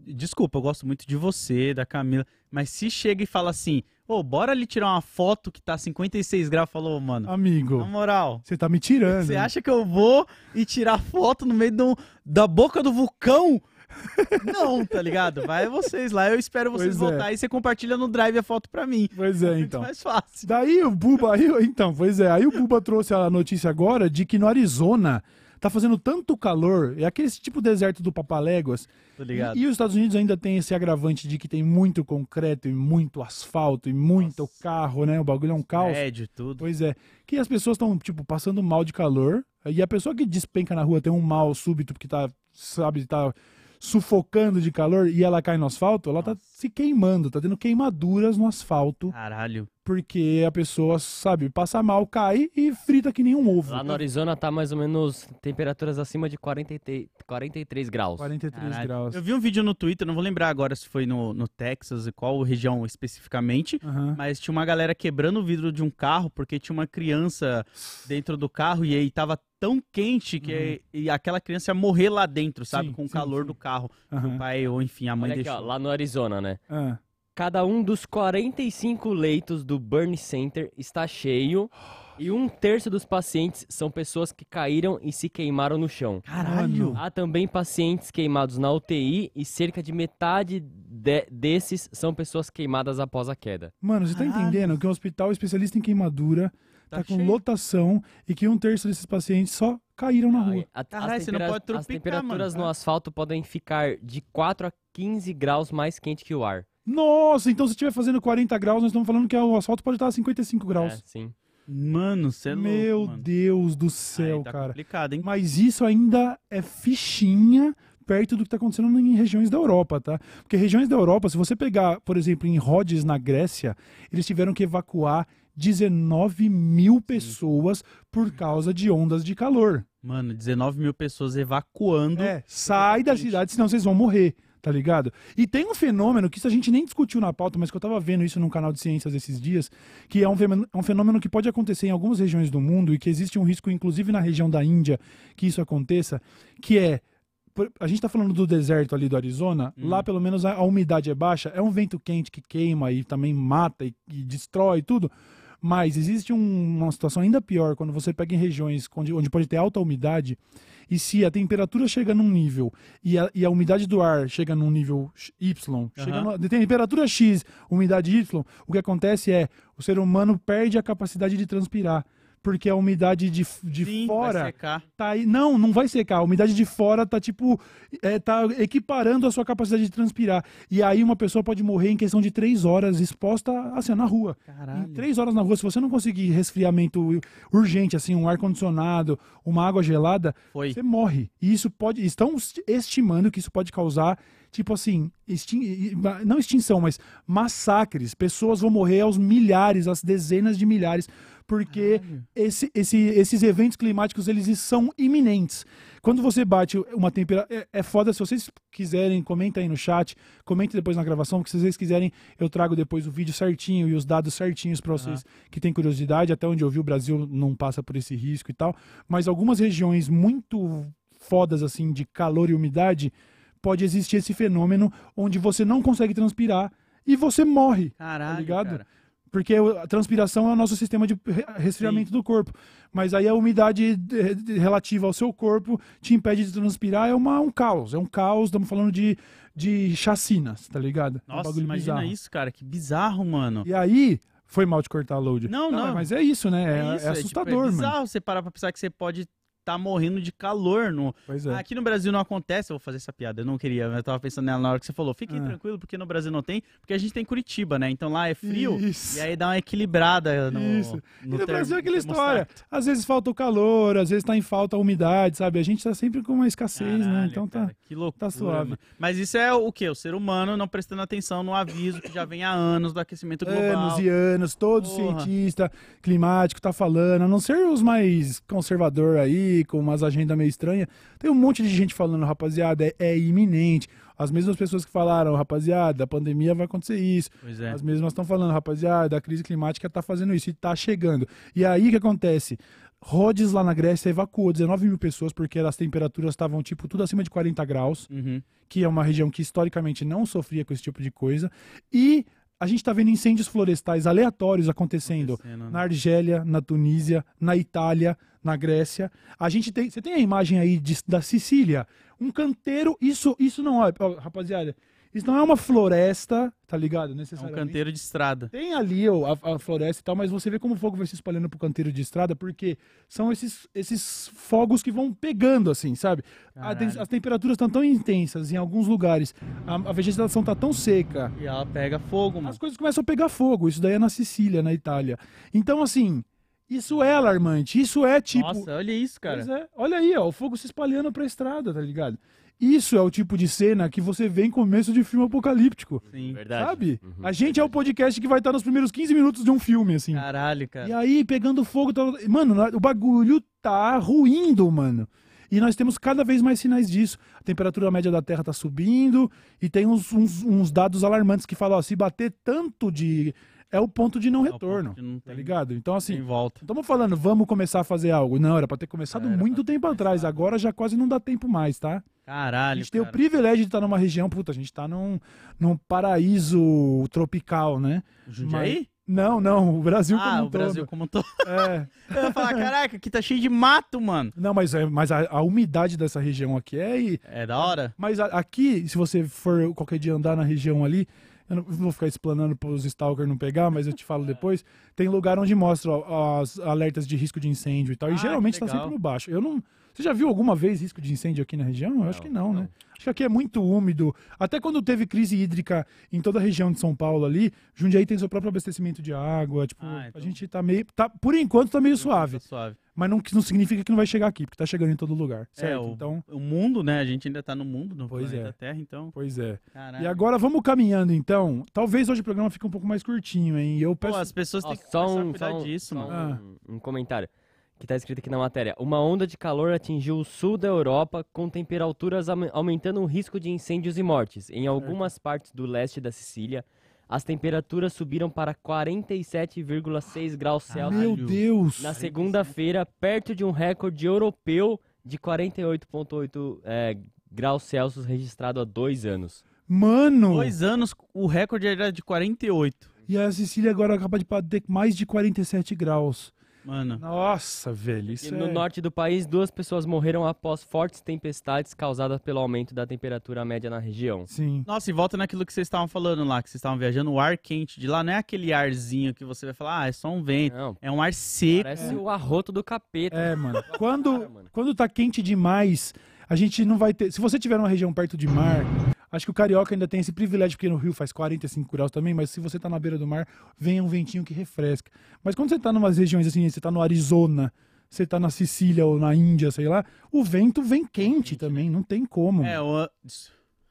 Desculpa, eu gosto muito de você, da Camila, mas se chega e fala assim, ô, bora ali tirar uma foto que tá 56 graus, falou, mano, Amigo, na moral, você tá me tirando. você acha que eu vou e tirar foto no meio do- da boca do vulcão? Não, tá ligado? Vai vocês lá, eu espero vocês Pois é. voltar e você compartilha no drive a foto pra mim. Pois é, Muito então. mais fácil. Daí o Buba, aí, então, pois é, aí o Buba trouxe a notícia agora de que no Arizona tá fazendo tanto calor, é aquele tipo deserto do Papaléguas, Tá? E, e os Estados Unidos ainda tem esse agravante de que tem muito concreto e muito asfalto e muito Nossa. carro, né? O bagulho é um caos. Médio e tudo. Pois é. Que as pessoas estão, tipo, passando mal de calor. E a pessoa que despenca na rua tem um mal súbito porque tá, sabe, tá sufocando de calor e ela cai no asfalto, ela tá Nossa. se queimando, tá tendo queimaduras no asfalto, Caralho. Porque a pessoa, sabe, passa mal, cai e frita que nem um ovo. Lá no Arizona tá mais ou menos temperaturas acima de 43, 43 graus. 43 Caralho. graus. Eu vi um vídeo no Twitter, não vou lembrar agora se foi no, no Texas e qual região especificamente, Aham. mas tinha uma galera quebrando o vidro de um carro porque tinha uma criança dentro do carro e aí tava tão quente que e aquela criança ia morrer lá dentro, sabe? Uhum. Sim, Com o sim, calor sim. do carro. O Aham. pai ou enfim, a mãe Olha aqui, ó, deixou. lá no Arizona, né? Ah. Cada um dos 45 leitos do Burn Center está cheio e um terço dos pacientes são pessoas que caíram e se queimaram no chão. Caralho. Há também pacientes queimados na UTI e cerca de metade de- desses são pessoas queimadas após a queda. Mano, você tá Caralho. entendendo que um hospital especialista em queimadura tá, Tá com cheio. lotação e que um terço desses pacientes só caíram na rua. A- Caralho, as, você não tempera- pode as temperaturas mano. no asfalto podem ficar de 4 a 15 graus mais quente que o ar. Nossa, então se estiver fazendo 40 graus, nós estamos falando que o asfalto pode estar a 55 É, graus. sim. Mano, você é louco, Meu mano. Deus do céu, Aí tá cara. complicado, hein? Mas isso ainda é fichinha perto do que está acontecendo em regiões da Europa, tá? Porque regiões da Europa, se você pegar, por exemplo, em Rhodes, na Grécia, eles tiveram que evacuar 19 mil pessoas por causa de ondas de calor. Mano, 19 mil pessoas evacuando. É, sai da cidade, senão vocês vão morrer, tá ligado? E tem um fenômeno que isso a gente nem discutiu na pauta, mas que eu tava vendo isso num canal de ciências esses dias, que é um fenômeno, é um fenômeno que pode acontecer em algumas regiões do mundo e que existe um risco, inclusive na região da Índia, que isso aconteça, que é. A gente tá falando do deserto ali do Arizona, Hum. lá pelo menos a, a umidade é baixa, é um vento quente que queima e também mata e, e destrói tudo. Mas existe um- uma situação ainda pior quando você pega em regiões onde, onde pode ter alta umidade e se a temperatura chega num nível e a, e a umidade do ar chega num nível Y, chega Aham. no, tem temperatura X, umidade Y, o que acontece é o ser humano perde a capacidade de transpirar. Porque a umidade de, de Sim, fora vai secar. tá aí. Não, não vai secar. A umidade de fora tá tipo. É, tá equiparando a sua capacidade de transpirar. E aí uma pessoa pode morrer em questão de três horas exposta assim, na rua. Em Caralho. três horas na rua, se você não conseguir resfriamento urgente, assim, um ar-condicionado, uma água gelada, Foi. você morre. E isso pode. Estão estimando que isso pode causar, tipo assim, extin- não extinção, mas massacres. Pessoas vão morrer aos milhares, às dezenas de milhares, porque esse, esse- esses eventos climáticos eles são iminentes. Quando você bate uma temperatura. É, é foda, se vocês quiserem, comenta aí no chat, comente depois na gravação, porque se vocês quiserem, eu trago depois o vídeo certinho e os dados certinhos para vocês que têm curiosidade. Até onde eu vi, o Brasil não passa por esse risco e tal. Mas algumas regiões muito fodas, assim, de calor e umidade. pode existir esse fenômeno onde você não consegue transpirar e você morre. Caralho, ligado? cara. Porque a transpiração é o nosso sistema de re- resfriamento do corpo. Mas aí a umidade de- de- relativa ao seu corpo te impede de transpirar. É uma, um caos. É um caos. Estamos falando de, de chacinas, tá ligado? É um Nossa, bagulho imagina bizarro. isso, cara. Que bizarro, mano. E aí, foi mal de cortar a load. Não, não. Mas é isso, né? É, isso, é tipo, assustador, é mano. bizarro você parar pra pensar que você pode estar morrendo de calor. No... É. Aqui no Brasil não acontece, eu vou fazer essa piada, eu não queria, mas eu tava pensando nela na hora que você falou. Fiquem Ah. tranquilo, porque no Brasil não tem, porque a gente tem Curitiba, né? Então lá é frio, Isso. e aí dá uma equilibrada no. Isso. no E no Brasil é aquela história. Às vezes falta o calor, às vezes tá em falta a umidade, sabe? A gente tá sempre com uma escassez, né? Caralho, Então tá. cara, que loucura, tá suave. mano. Mas isso é o quê? O ser humano não prestando atenção no aviso que já vem há anos do aquecimento global. Anos e anos, todo Porra. cientista climático tá falando, a não ser os mais conservador aí, com umas agendas meio estranhas. Tem um monte de gente falando, rapaziada, é, é iminente. As mesmas pessoas que falaram, rapaziada, a pandemia vai acontecer isso. É. As mesmas estão falando, rapaziada, a crise climática tá fazendo isso e tá chegando. E aí o que acontece? Rhodes lá na Grécia evacuou 19 mil pessoas porque as temperaturas estavam, tipo, tudo acima de 40 graus, Uhum. que é uma região que historicamente não sofria com esse tipo de coisa. E a gente tá vendo incêndios florestais aleatórios acontecendo Acontecendo, na Argélia, na Tunísia, na Itália, na Grécia. A gente tem, você tem a imagem aí de- da Sicília, um canteiro, isso isso não é, ó, rapaziada, isso não é uma floresta, tá ligado? É um Necessariamente. canteiro de estrada. Tem ali ó, a, a floresta e tal, mas você vê como o fogo vai se espalhando pro canteiro de estrada, porque são esses, esses fogos que vão pegando, assim, sabe? A as temperaturas estão tão intensas em alguns lugares, a, a vegetação tá tão seca, E ela pega fogo, mano. as coisas começam a pegar fogo. Isso daí é na Sicília, na Itália. Então, assim, isso é alarmante. Isso é tipo. Nossa, olha isso, cara. É. Olha aí, ó, o fogo se espalhando pra estrada, tá ligado? Isso é o tipo de cena que você vê em começo de filme apocalíptico. Sim. Verdade. Sabe? Uhum, A gente é o podcast que vai estar nos primeiros 15 minutos de um filme, assim. Caralho, cara. E aí, pegando fogo. tá- Mano, o bagulho tá ruindo, mano. E nós temos cada vez mais sinais disso. A temperatura média da Terra tá subindo. E tem uns, uns- uns dados alarmantes que falam, ó, se bater tanto de. É o ponto de não É retorno. não Tá ligado? Então, assim. Volta. Estamos falando, vamos começar a fazer algo. Não, era pra ter começado Era muito tempo atrás. Agora já quase não dá tempo mais, tá? A Caralho, gente tem o cara. privilégio de estar numa região, puta, a gente tá num, num paraíso tropical, né? Jundiaí? Não, não, o Brasil ah, como um o Brasil todo. como um todo. É. Eu ia falar, caraca, aqui tá cheio de mato, mano. Não, mas, é, mas a, a umidade dessa região aqui é. e- É da hora? Mas a- aqui, se você for qualquer dia andar na região ali, eu não vou ficar explanando para os stalkers não pegar, mas eu te falo depois. Tem lugar onde mostra ó, as alertas de risco de incêndio e tal. Ah, e que geralmente tá legal. sempre no baixo. Eu não. Você já viu alguma vez risco de incêndio aqui na região? Eu acho que não, né? Acho que aqui é muito úmido. Até quando teve crise hídrica em toda a região de São Paulo ali, Jundiaí tem seu próprio abastecimento de água. Tipo, Ah, a então- gente tá meio. Tá, por enquanto tá meio suave. Tá suave. Mas não, não significa que não vai chegar aqui, porque tá chegando em todo lugar. Certo? É, o, Então. o mundo, né? A gente ainda tá no mundo, no Pois planeta é. Terra, então. Pois é. Caralho. E agora vamos caminhando então. Talvez hoje o programa fique um pouco mais curtinho, hein? E Eu Pô, peço. as pessoas têm que só um, cuidar só um- disso, só mano. um- um comentário que tá escrito aqui na matéria. Uma onda de calor atingiu o sul da Europa, com temperaturas aume- aumentando o risco de incêndios e mortes. Em algumas partes do leste da Sicília, as temperaturas subiram para 47,6 graus Celsius Meu. Deus! na segunda-feira, perto de um recorde europeu de 48,8 é, graus Celsius registrado há dois anos. Mano! Dois anos, o recorde era de 48. E a Sicília agora acaba de bater mais de 47 graus. Mano. Nossa, velho. E Isso no é... norte do país, duas pessoas morreram após fortes tempestades causadas pelo aumento da temperatura média na região. Sim. Nossa, e volta naquilo que vocês estavam falando lá, que vocês estavam viajando, o ar quente de lá não é aquele arzinho que você vai falar, ah, é só um vento. Não, É um ar seco. parece o arroto do capeta. É, mano. Quando, quando tá quente demais, a gente não vai ter. Se você tiver numa região perto de mar, acho que o carioca ainda tem esse privilégio, porque no Rio faz 45 graus também, mas se você tá na beira do mar, vem um ventinho que refresca. Mas quando você tá numas regiões assim, você tá no Arizona, você tá na Sicília ou na Índia, sei lá, o vento vem quente também, não tem como. É, o...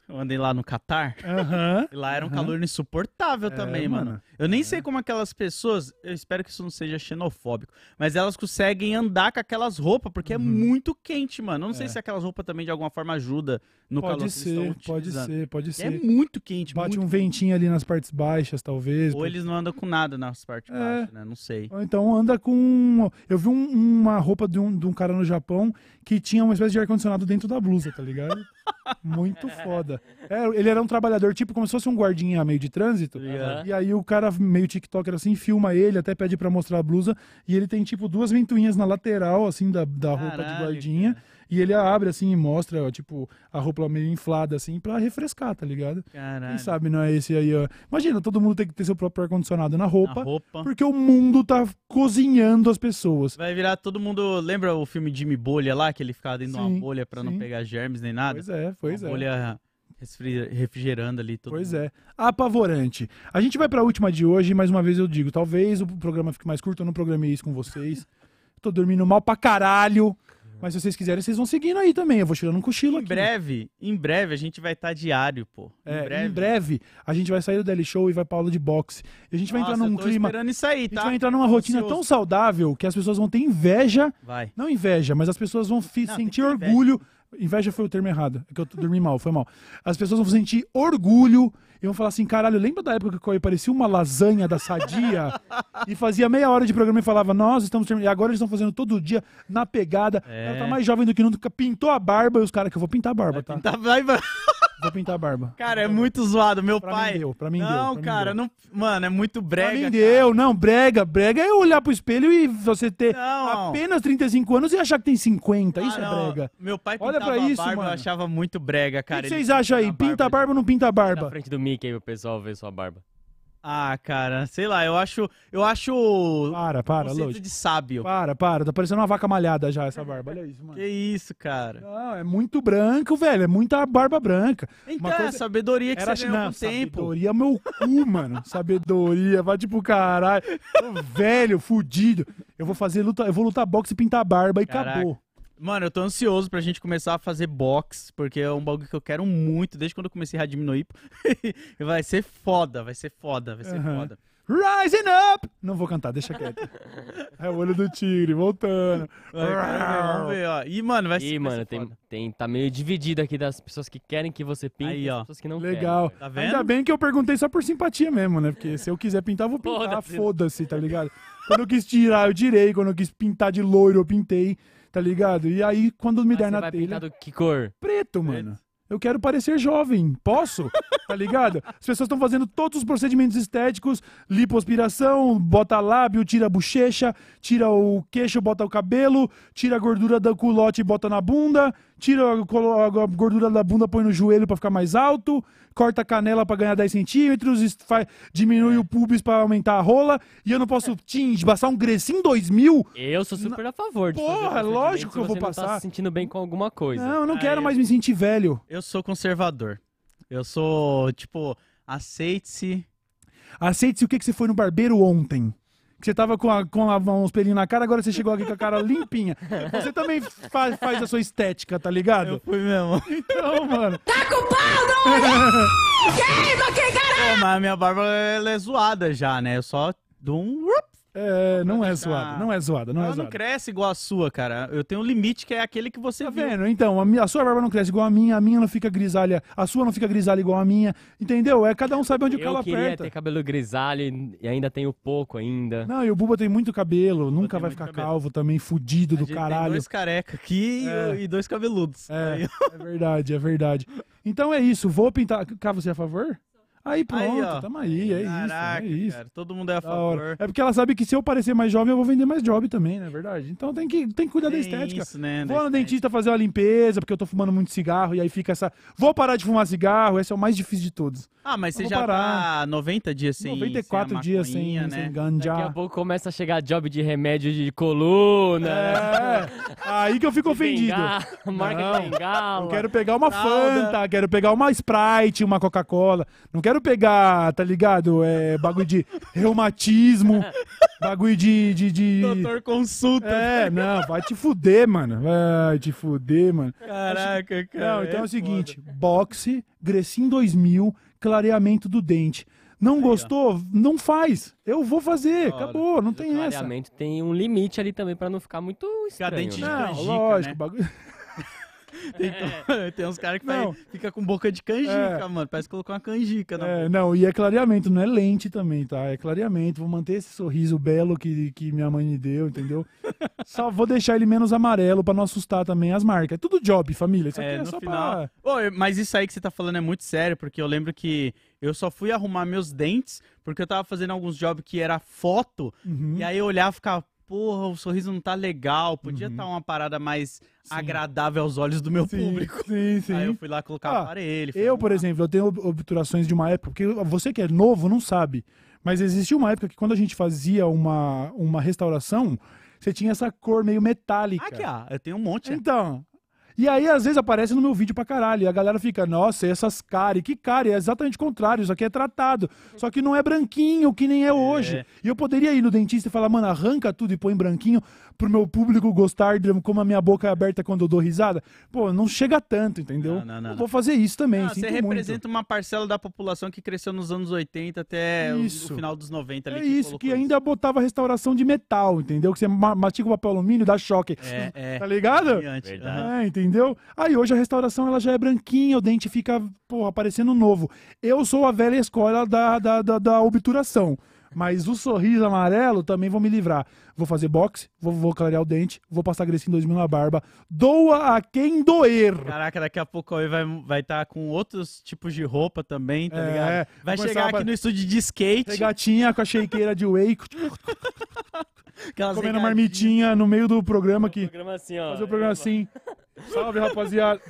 Eu andei lá no Catar. Aham. E lá era um Aham. calor insuportável É, também, mano. mano. Eu nem sei como aquelas pessoas, eu espero que isso não seja xenofóbico, mas elas conseguem andar com aquelas roupas, porque é muito quente, mano. Eu não sei Uhum. É. se aquelas roupas também de alguma forma ajuda no calor Pode estão ser, pode utilizando. ser, pode É ser. muito quente, Bate muito um ventinho ali nas partes baixas, talvez. Ou eles não andam com nada nas partes É. baixas, né? Não sei. Ou então anda com. Eu vi um- uma roupa de um, de um cara no Japão que tinha uma espécie de ar-condicionado dentro da blusa, tá ligado? Muito foda. É, ele era um trabalhador, tipo, como se fosse um guardinha meio de trânsito. Aham. E aí o cara, meio TikToker assim, filma ele, até pede pra mostrar a blusa. E ele tem, tipo, duas ventoinhas na lateral, assim, da, da roupa de Caralho, guardinha. cara. E ele abre, assim, e mostra, ó, tipo, a roupa meio inflada, assim, pra refrescar, tá ligado? Caralho. Quem sabe não é esse aí, ó. Imagina, todo mundo tem que ter seu próprio ar-condicionado na Na roupa. roupa. Porque o mundo tá cozinhando as pessoas. Vai virar todo mundo. Lembra o filme Jimmy Bolha lá? Que ele ficava dentro de uma bolha pra não sim. pegar germes nem nada? Pois é, pois uma é. bolha refrigerando ali. Todo Pois mundo. é. Apavorante. A gente vai pra última de hoje, mais uma vez eu digo, talvez o programa fique mais curto, eu não programei isso com vocês. Tô dormindo mal pra caralho. Mas se vocês quiserem, vocês vão seguindo aí também. Eu vou tirando um cochilo Em aqui. breve, em breve a gente vai estar diário, pô. É, em breve, a gente vai sair do Daily Show e vai pra aula de boxe. E a gente vai Nossa, entrar num eu tô clima. esperando isso aí, A gente tá? vai entrar numa rotina Ansioso. tão saudável que as pessoas vão ter inveja. Vai. Não inveja, mas as pessoas vão Não, sentir ter inveja. Inveja foi o termo errado. É que eu dormi mal, foi mal. As pessoas vão sentir orgulho e vão falar assim: caralho, lembra da época que o Cauê parecia uma lasanha da sadia? e fazia meia hora de programa e falava: nós estamos terminando. E agora eles estão fazendo todo dia na pegada. É. Ela tá mais jovem do que nunca. Pintou a barba e os caras que eu vou pintar a barba, tá? Tá, vai, vai. Vou pintar a barba. Cara, é muito zoado. Meu Pra pai. mim deu, pra mim deu. não, pra mim cara, deu. não. Mano, é muito brega. Pra mim cara. deu, não, brega. Brega é olhar pro espelho e você ter Não. apenas 35 anos e achar que tem 50. Ah, Isso é não. brega. Meu pai Olha pintava pra isso, a barba, mano. eu achava muito brega, O que cara. que vocês acham aí? Pinta a barba ou não pinta a Na barba? frente do Mickey pro pessoal ver sua barba. Ah, cara, sei lá, eu acho. Eu acho. Para, para, conceito Lodi. de sábio. Para, para. Tá parecendo uma vaca malhada já essa barba. Olha isso, mano. Que isso, cara. Não, é muito branco, velho. É muita barba branca. Então, Uma é coisa- sabedoria que Era você ganhou não, com o tempo. sabedoria meu cu, mano. Sabedoria, vai tipo caralho. Tô velho, fudido. Eu vou fazer luta, eu vou lutar boxe e pintar a barba e Caraca. acabou. Mano, eu tô ansioso pra gente começar a fazer box, porque é um bagulho que eu quero muito, desde quando eu comecei a diminuir. vai ser foda, vai ser foda, vai ser Aham. foda. Rising up! Não vou cantar, deixa quieto. É o olho do tigre, voltando. Vai, vamos ver, ó. E, mano, vai ser. Ih, vai mano, ser tem, foda. tem, tá meio dividido aqui das pessoas que querem que você pinte Aí, e ó. as pessoas que não Legal. Tá vendo? Ainda bem que eu perguntei só por simpatia mesmo, né? Porque se eu quiser pintar, eu vou pintar. Foda-se. Foda-se, tá ligado? Quando eu quis tirar, eu tirei. Quando eu quis pintar de loiro, eu pintei, tá ligado? E aí, quando me der na vai telha. pintar do que cor? Preto, mano. Eu quero parecer jovem. Posso? Tá ligado? As pessoas estão fazendo todos os procedimentos estéticos: lipoaspiração, bota lábio, tira a bochecha, tira o queixo, bota o cabelo, tira a gordura do culote e bota na bunda, tira a gordura da bunda, põe no joelho pra ficar mais alto, corta a canela pra ganhar 10 centímetros, es- fa- diminui o pubis pra aumentar a rola, e eu não posso tingir, passar um Grecinho 2000? Eu sou super a favor de Porra, lógico que eu vou você não passar. tá se sentindo bem com alguma coisa. Não, eu não Ah, quero eu- mais me sentir velho. Eu sou conservador. Eu sou, tipo, aceite-se. Aceite-se o que, que você foi no barbeiro ontem. Que você tava com, a, com a, uns pelinhos na cara, agora você chegou aqui com a cara limpinha. Você também faz, faz a sua estética, tá ligado? fui mesmo. Então, mano. Pô, mas a minha barba ela é zoada já, né? Eu só dou um. É, não é zoada, não é zoada, não é Ela não zoada. cresce igual a sua, cara. Eu tenho um limite que é aquele que você Tá viu. vendo? Então, a, minha, a sua barba não cresce igual a minha, a minha não fica grisalha, a sua não fica grisalha igual a minha, entendeu? É cada um sabe onde o Eu calo queria aperta. ter cabelo grisalho e ainda tenho pouco ainda. Não, e o Buba tem muito cabelo, nunca vai ficar cabelo. calvo também, fudido A do gente Tem caralho. dois careca aqui É. e dois cabeludos. É, é verdade, é verdade. Então é isso, vou pintar. Cá, você é a favor? Aí pronto, Aí, ó. tamo aí, é Caraca, isso, é isso. cara. Todo mundo é a Da favor. É porque ela sabe que se eu parecer mais jovem, eu vou vender mais job também, não é verdade? Então tem que, tem que cuidar da Tem estética. Isso, né? Vou da no dentista fazer uma limpeza, porque eu tô fumando muito cigarro, e aí fica essa. Vou parar de fumar cigarro, esse é o mais difícil de todos. Ah, mas Eu você vou já parar. tá 90 dias sem 94 sem a dias sem, maconhinha, sem né? Daqui a pouco começa a chegar job de remédio de coluna. É, aí que eu fico de ofendido. bengala, marca Não, de bengala. Eu quero pegar uma Fralda. Fanta, quero pegar uma Sprite, uma Coca-Cola. Não quero quero pegar, tá ligado? É, bagulho de reumatismo, bagulho de. de, de... Doutor consulta. É, não, vai te fuder, mano. Vai te fuder, mano. Caraca, cara. Não, então é, o foda. seguinte: boxe, Grecin 2000, clareamento do dente. Não gostou? Não faz. Eu vou fazer. Acabou, não o tem essa. clareamento tem um limite ali também pra não ficar muito estranho. dente de né? Não, lógico, né? bagulho. Tem, tem uns caras que Não. faz- fica com boca de canjica, É. mano. Parece que colocou uma canjica na É, não, e é clareamento, não é lente também, tá? É clareamento. Vou manter esse sorriso belo que, que minha mãe me deu, entendeu? só vou deixar ele menos amarelo pra não assustar também as marcas. É tudo job, família. Isso aqui É, é, no só final. pra. Ô, mas isso aí que você tá falando é muito sério, porque eu lembro que eu só fui arrumar meus dentes porque eu tava fazendo alguns jobs que era foto, Uhum. e aí eu olhava e ficava, porra, o sorriso não tá legal, podia Uhum. estar uma parada mais Sim. agradável aos olhos do meu Sim, público. Sim, sim. Aí eu fui lá colocar Ah, o aparelho. Eu, por exemplo, eu tenho ob- obturações de uma época, porque você que é novo não sabe, mas existia uma época que quando a gente fazia uma, uma restauração, você tinha essa cor meio metálica. Aqui, ó, eu tenho um monte. Então. E aí, às vezes, aparece no meu vídeo pra caralho. E a galera fica, nossa, essas cárie. Que cárie? É exatamente o contrário. Isso aqui é tratado. Só que não é branquinho, que nem é hoje. E eu poderia ir no dentista e falar, mano, arranca tudo e põe branquinho pro meu público gostar de como a minha boca é aberta quando eu dou risada. Pô, não chega tanto, entendeu? Não, não, não, não. Vou fazer isso também. Sinto você muito. representa uma parcela da população que cresceu nos anos 80 até o- Isso. o final dos 90 ali. É isso, colocou que ainda botava restauração de metal, entendeu? Que você ma- mastiga o papel alumínio, dá choque. É, é. Tá ligado? É, entendeu? Aí hoje a restauração ela já é branquinha, o dente fica, porra, parecendo novo. Eu sou a velha escola da, da, da, da obturação. Mas o sorriso amarelo também vou me livrar. Vou fazer boxe, vou, vou clarear o dente, vou passar Grecinho 2000 na barba. Doa a quem doer. Caraca, daqui a pouco aí vai estar vai tá com outros tipos de roupa também, tá É, ligado? Vai chegar a- aqui no estúdio de skate, Regatinha com a shakeira de whey, comendo marmitinha no meio do programa aqui. Programa assim, ó. Fazer o programa assim. Salve, rapaziada.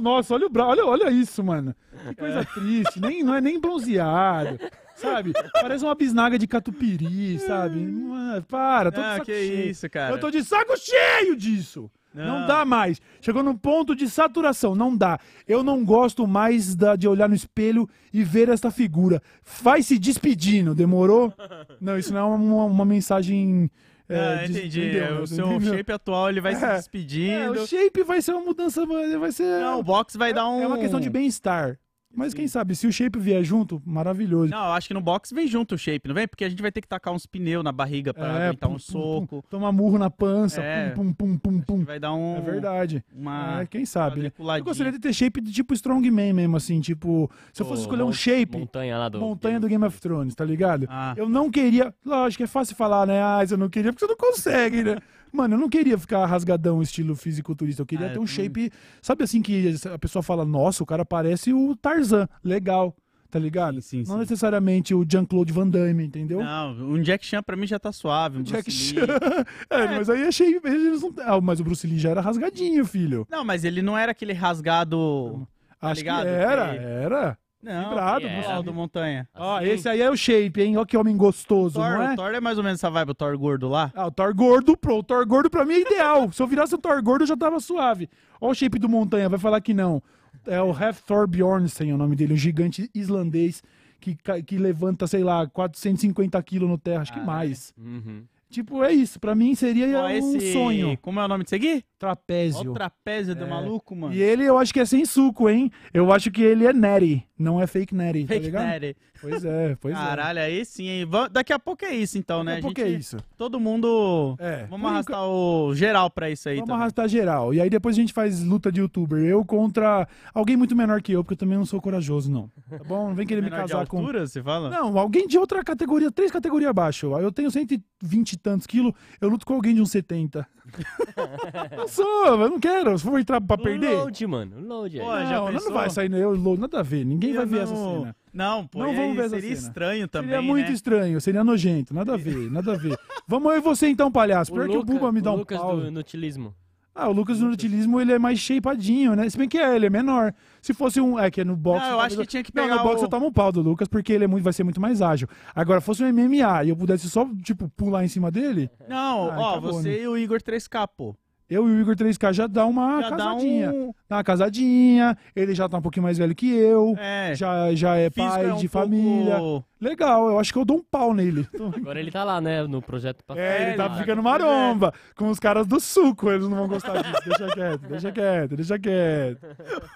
Nossa, olha o bra... olha, olha isso, mano. Que coisa triste. Nem, não é nem bronzeado. Sabe? Parece uma bisnaga de catupiry, sabe? Mano, para, tô de Ah, saco que cheio. isso, cara. Eu tô de saco cheio disso. Não. dá mais. Chegou num ponto de saturação, não dá. Eu não gosto mais da- de olhar no espelho e ver esta figura. Vai se despedindo, demorou? Não, isso não é uma, uma mensagem. É, Ah, entendi. entendeu? É, o seu Entendeu? shape atual ele vai se É. É, despedindo. o shape vai ser uma mudança, vai vai ser. Não, o box vai dar um. É uma questão de bem-estar. Mas quem sabe, se o shape vier junto, maravilhoso. Não, eu acho que no box vem junto o shape, não vem? Porque a gente vai ter que tacar uns pneus na barriga pra É, aguentar pum, um pum, soco. pum, Toma murro na pança, É. pum, pum, pum, pum, pum. Vai dar um. É verdade. Uma. É, quem sabe, né? Eu gostaria de ter shape de tipo Strongman mesmo, assim, tipo... Se eu fosse Pô, escolher um shape, Montanha lá do. montanha do Game of Thrones, tá ligado? Ah. Eu não queria... Lógico, é fácil falar, né? Ah, eu não queria porque você não consegue, né? Mano, eu não queria ficar rasgadão estilo fisiculturista. Eu queria Ah, ter um shape... Sabe assim que a pessoa fala, nossa, o cara parece o Tarzan. Legal, tá ligado? Sim, sim, não sim. necessariamente o Jean-Claude Van Damme, entendeu? Não, um Jack Chan pra mim já tá suave. Um Jack Chan. Lee. É, mas aí achei. Eles não... ah, mas o Bruce Lee já era rasgadinho, filho. Não, mas ele não era aquele rasgado. Tá Acho ligado? que era, Que- era. Não, Bruce é, do Montanha. Ó, Assim? esse aí é o shape, hein? Ó que homem gostoso, Thor, não é? O Thor é mais ou menos essa vibe, o Thor gordo lá. Ah, o Thor gordo, pro. O Thor gordo pra mim é ideal. Se eu virasse o Thor gordo, eu já tava suave. Ó o shape do Montanha, vai falar que não. É o Hafthor Bjornsson, é o nome dele, um gigante islandês que, ca- que levanta, sei lá, 450 quilos no terra, acho que Caralho. mais. Uhum. Tipo, é isso. Pra mim seria Ó, um esse... sonho. Como é o nome disso aqui? Trapézio. Ó, o trapézio do É. maluco, mano. E ele eu acho que é sem suco, hein? Eu acho que ele é Natty, não é fake Natty, tá Fake ligado? Daddy. Pois é, pois Caralho, aí sim, hein? Va- Daqui a pouco é isso, então, é. né? Daqui a pouco gente... é isso. Todo mundo. É. Vamos Por arrastar o geral pra isso aí. Vamos também. arrastar geral. E aí depois a gente faz luta de youtuber. Eu contra alguém muito menor que eu, porque eu também não sou corajoso, não. Tá bom? Não vem querer me Menor de casar com. altura, você fala? Não, alguém de outra categoria, três categorias abaixo. Eu tenho 120 e tantos quilos, eu luto com alguém de uns 70. não sou, eu não quero. Se for entrar pra perder. Load, mano. Load aí. Pô, já não, não vai sair, eu, load, nada a ver. Ninguém vai Eu ver não- essa cena. Não, pô, Não vamos aí ver essa seria cena. estranho também, seria muito né? estranho, seria nojento. Nada a ver, nada a ver. Vamos eu e você então, palhaço. Pior que o Buba me dá o um Lucas pau. do inutilismo. Ah, o Lucas no utilismo ele é mais shapeadinho, né? Se bem que é, ele é menor. Se fosse um. É que é no boxe. Não, eu acho que tinha que Não, pegar no boxe o- eu tomo um pau do Lucas porque ele é muito, vai ser muito mais ágil. Agora, fosse um MMA e eu pudesse só, tipo, pular em cima dele. Não, ó, acabou, você né? e o Igor 3K, pô. Eu e o Igor 3K já dá uma Já dá casadinha. um... Dá uma casadinha, ele já tá um pouquinho mais velho que eu. É, Já, já é pai é um de pouco- família. Legal, eu acho que eu dou um pau nele. Agora ele tá lá, né, no projeto pra É, ele tá ele ficando tá- maromba com os caras do suco. Eles não vão gostar disso. Deixa quieto, deixa quieto, deixa quieto.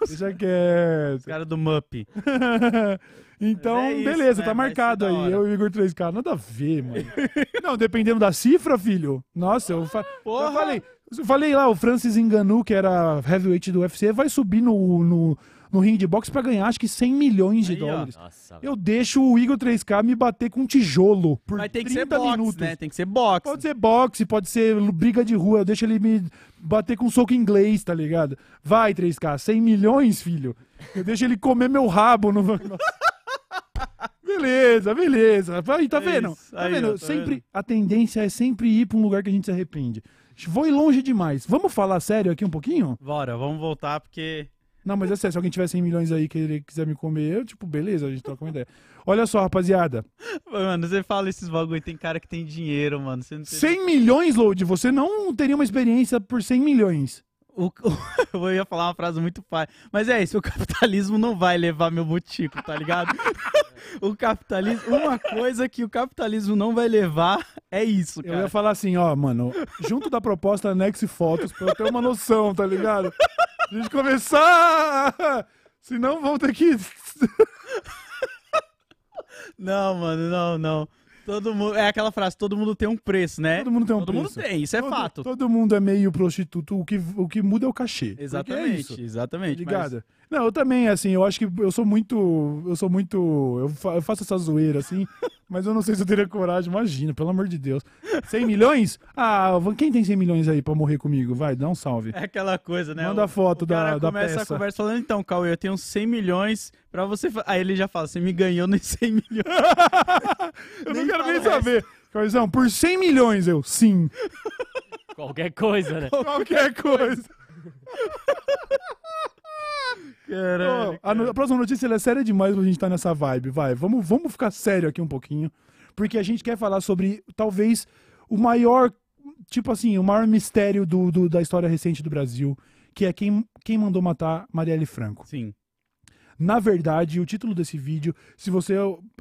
Deixa quieto. Cara do Mup. então, é isso, beleza, né? tá marcado aí. Eu e o Igor 3K. Nada a ver, mano. Não, dependendo da cifra, filho. Nossa, eu, fa- Porra! eu falei. Eu falei lá, o Francis Ngannou, que era heavyweight do UFC, vai subir no, no, no ringue de boxe pra ganhar acho que 100 milhões de Aí, ó. dólares. Nossa, Eu deixo o Igor 3K me bater com um tijolo por Mas tem que 30 ser boxe, minutos. né? Tem que ser boxe. Pode ser boxe, pode ser briga de rua. Eu deixo ele me bater com soco inglês, tá ligado? Vai, 3K, 100 milhões, filho. Eu deixo ele comer meu rabo no. beleza, beleza. Aí, tá É vendo? isso. Tá Aí, vendo? tá sempre, vendo? A tendência é sempre ir pra um lugar que a gente se arrepende. Vou ir longe demais. Vamos falar sério aqui um pouquinho? Bora, vamos voltar porque. Não, mas é sério, se alguém tiver 100 milhões aí que ele quiser me comer, eu, tipo, beleza, a gente troca uma ideia. Olha só, rapaziada. Mano, você fala esses bagulho, tem cara que tem dinheiro, mano. Você não tem... 100 milhões, Load, você não teria uma experiência por 100 milhões. O, eu ia falar uma frase muito pai. Mas é isso, o capitalismo não vai levar meu butico, tá ligado? o capitalismo. Uma coisa que o capitalismo não vai levar é isso, Eu cara. ia falar assim, ó, mano, junto da proposta anexe fotos pra eu ter uma noção, tá ligado? A gente começar! Senão vão ter que. Não, mano, não, não. Todo mundo. É aquela frase, todo mundo tem um preço, né? Todo mundo tem um Todo mundo preço. tem, isso é todo, fato. Todo mundo é meio prostituto, o que, o que muda é o cachê. Porque É Exatamente, tá exatamente. ligado? Não, eu também, assim, eu acho que eu sou muito. Eu sou muito. Eu, fa- eu faço essa zoeira, assim, mas eu não sei se eu teria coragem, imagina, pelo amor de Deus. 100 milhões? Ah, quem tem 100 milhões aí pra morrer comigo? Vai, dá um salve. É aquela coisa, né? Manda O- foto o da- cara da começa peça. a conversa falando, então, Cauê, eu tenho 100 milhões pra você... fa-" Aí ele já fala, você me ganhou nos 100 milhões. Eu Nem não quero nem saber. Caizão, por 100 milhões eu, sim. qualquer coisa, né? Qualquer coisa. Caralho. A, no- a próxima notícia é séria demais pra gente estar nessa vibe. Vai, vamos, vamos ficar sério aqui um pouquinho. Porque a gente quer falar sobre talvez o maior, tipo assim, o maior mistério do, do- da história recente do Brasil, que é quem, quem mandou matar Marielle Franco. Sim. Na verdade, o título desse vídeo, se você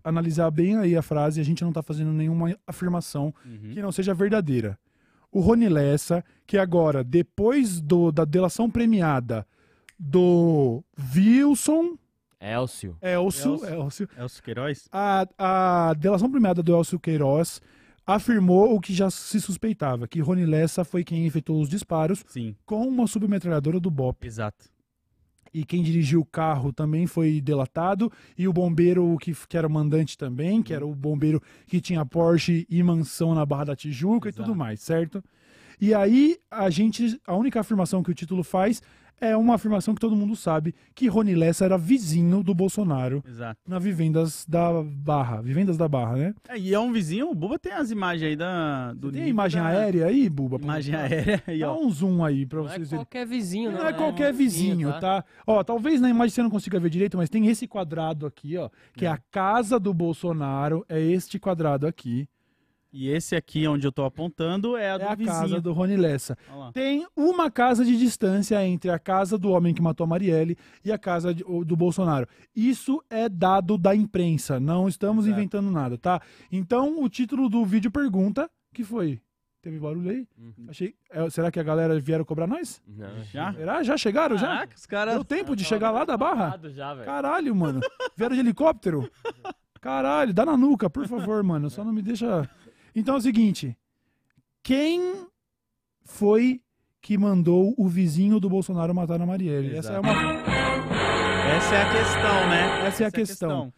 analisar bem aí a frase, a gente não tá fazendo nenhuma afirmação Uhum. que não seja verdadeira. O Rony Lessa, que agora, depois do, da delação premiada do Wilson Elcio. Elcio, Elcio. Elcio, Queiroz? a, a delação premiada do Elcio Queiroz afirmou o que já se suspeitava, que Rony Lessa foi quem efetuou os disparos Sim, com uma submetralhadora do BOP. exato. E quem dirigiu o carro também foi delatado. E o bombeiro que, que era o mandante também, que era o bombeiro que tinha Porsche e mansão na Barra da Tijuca Exato. e tudo mais, certo? E aí, a gente. A única afirmação que o título faz é uma afirmação que todo mundo sabe: que Rony Lessa era vizinho do Bolsonaro Exato. na Vivendas da Barra. Vivendas da Barra, né? É, e é um vizinho, o Buba tem as imagens aí da, do Tem imagem da- aérea aí, Buba? pra Imagem mostrar? aérea aí, Dá ó. um zoom aí pra Não é vocês verem. qualquer vizinho, né? Não é qualquer um vizinho, tá? Ó, talvez na imagem você não consiga ver direito, mas tem esse quadrado aqui, ó, que é a casa do Bolsonaro, é este quadrado aqui, E esse aqui, onde eu tô apontando, é a é do a vizinho. casa do Rony Lessa. Tem uma casa de distância entre a casa do homem que matou a Marielle e a casa de- do Bolsonaro. Isso é dado da imprensa, não estamos Exato. inventando nada, tá? Então, o título do vídeo pergunta, que foi? Teve barulho aí? Uhum. Achei, é, será que a galera vieram cobrar nós? Não. Já? Será? Já chegaram, já? Caraca, os caras... Deu tempo de chegar lá da Barra? Já. Caralho, mano. Vieram de helicóptero? Caralho, dá na nuca, por favor, mano. Só não me deixa. Então é o seguinte: quem foi que mandou o vizinho do Bolsonaro matar a Marielle? Essa é, uma... Essa é a questão, né? Essa é a questão.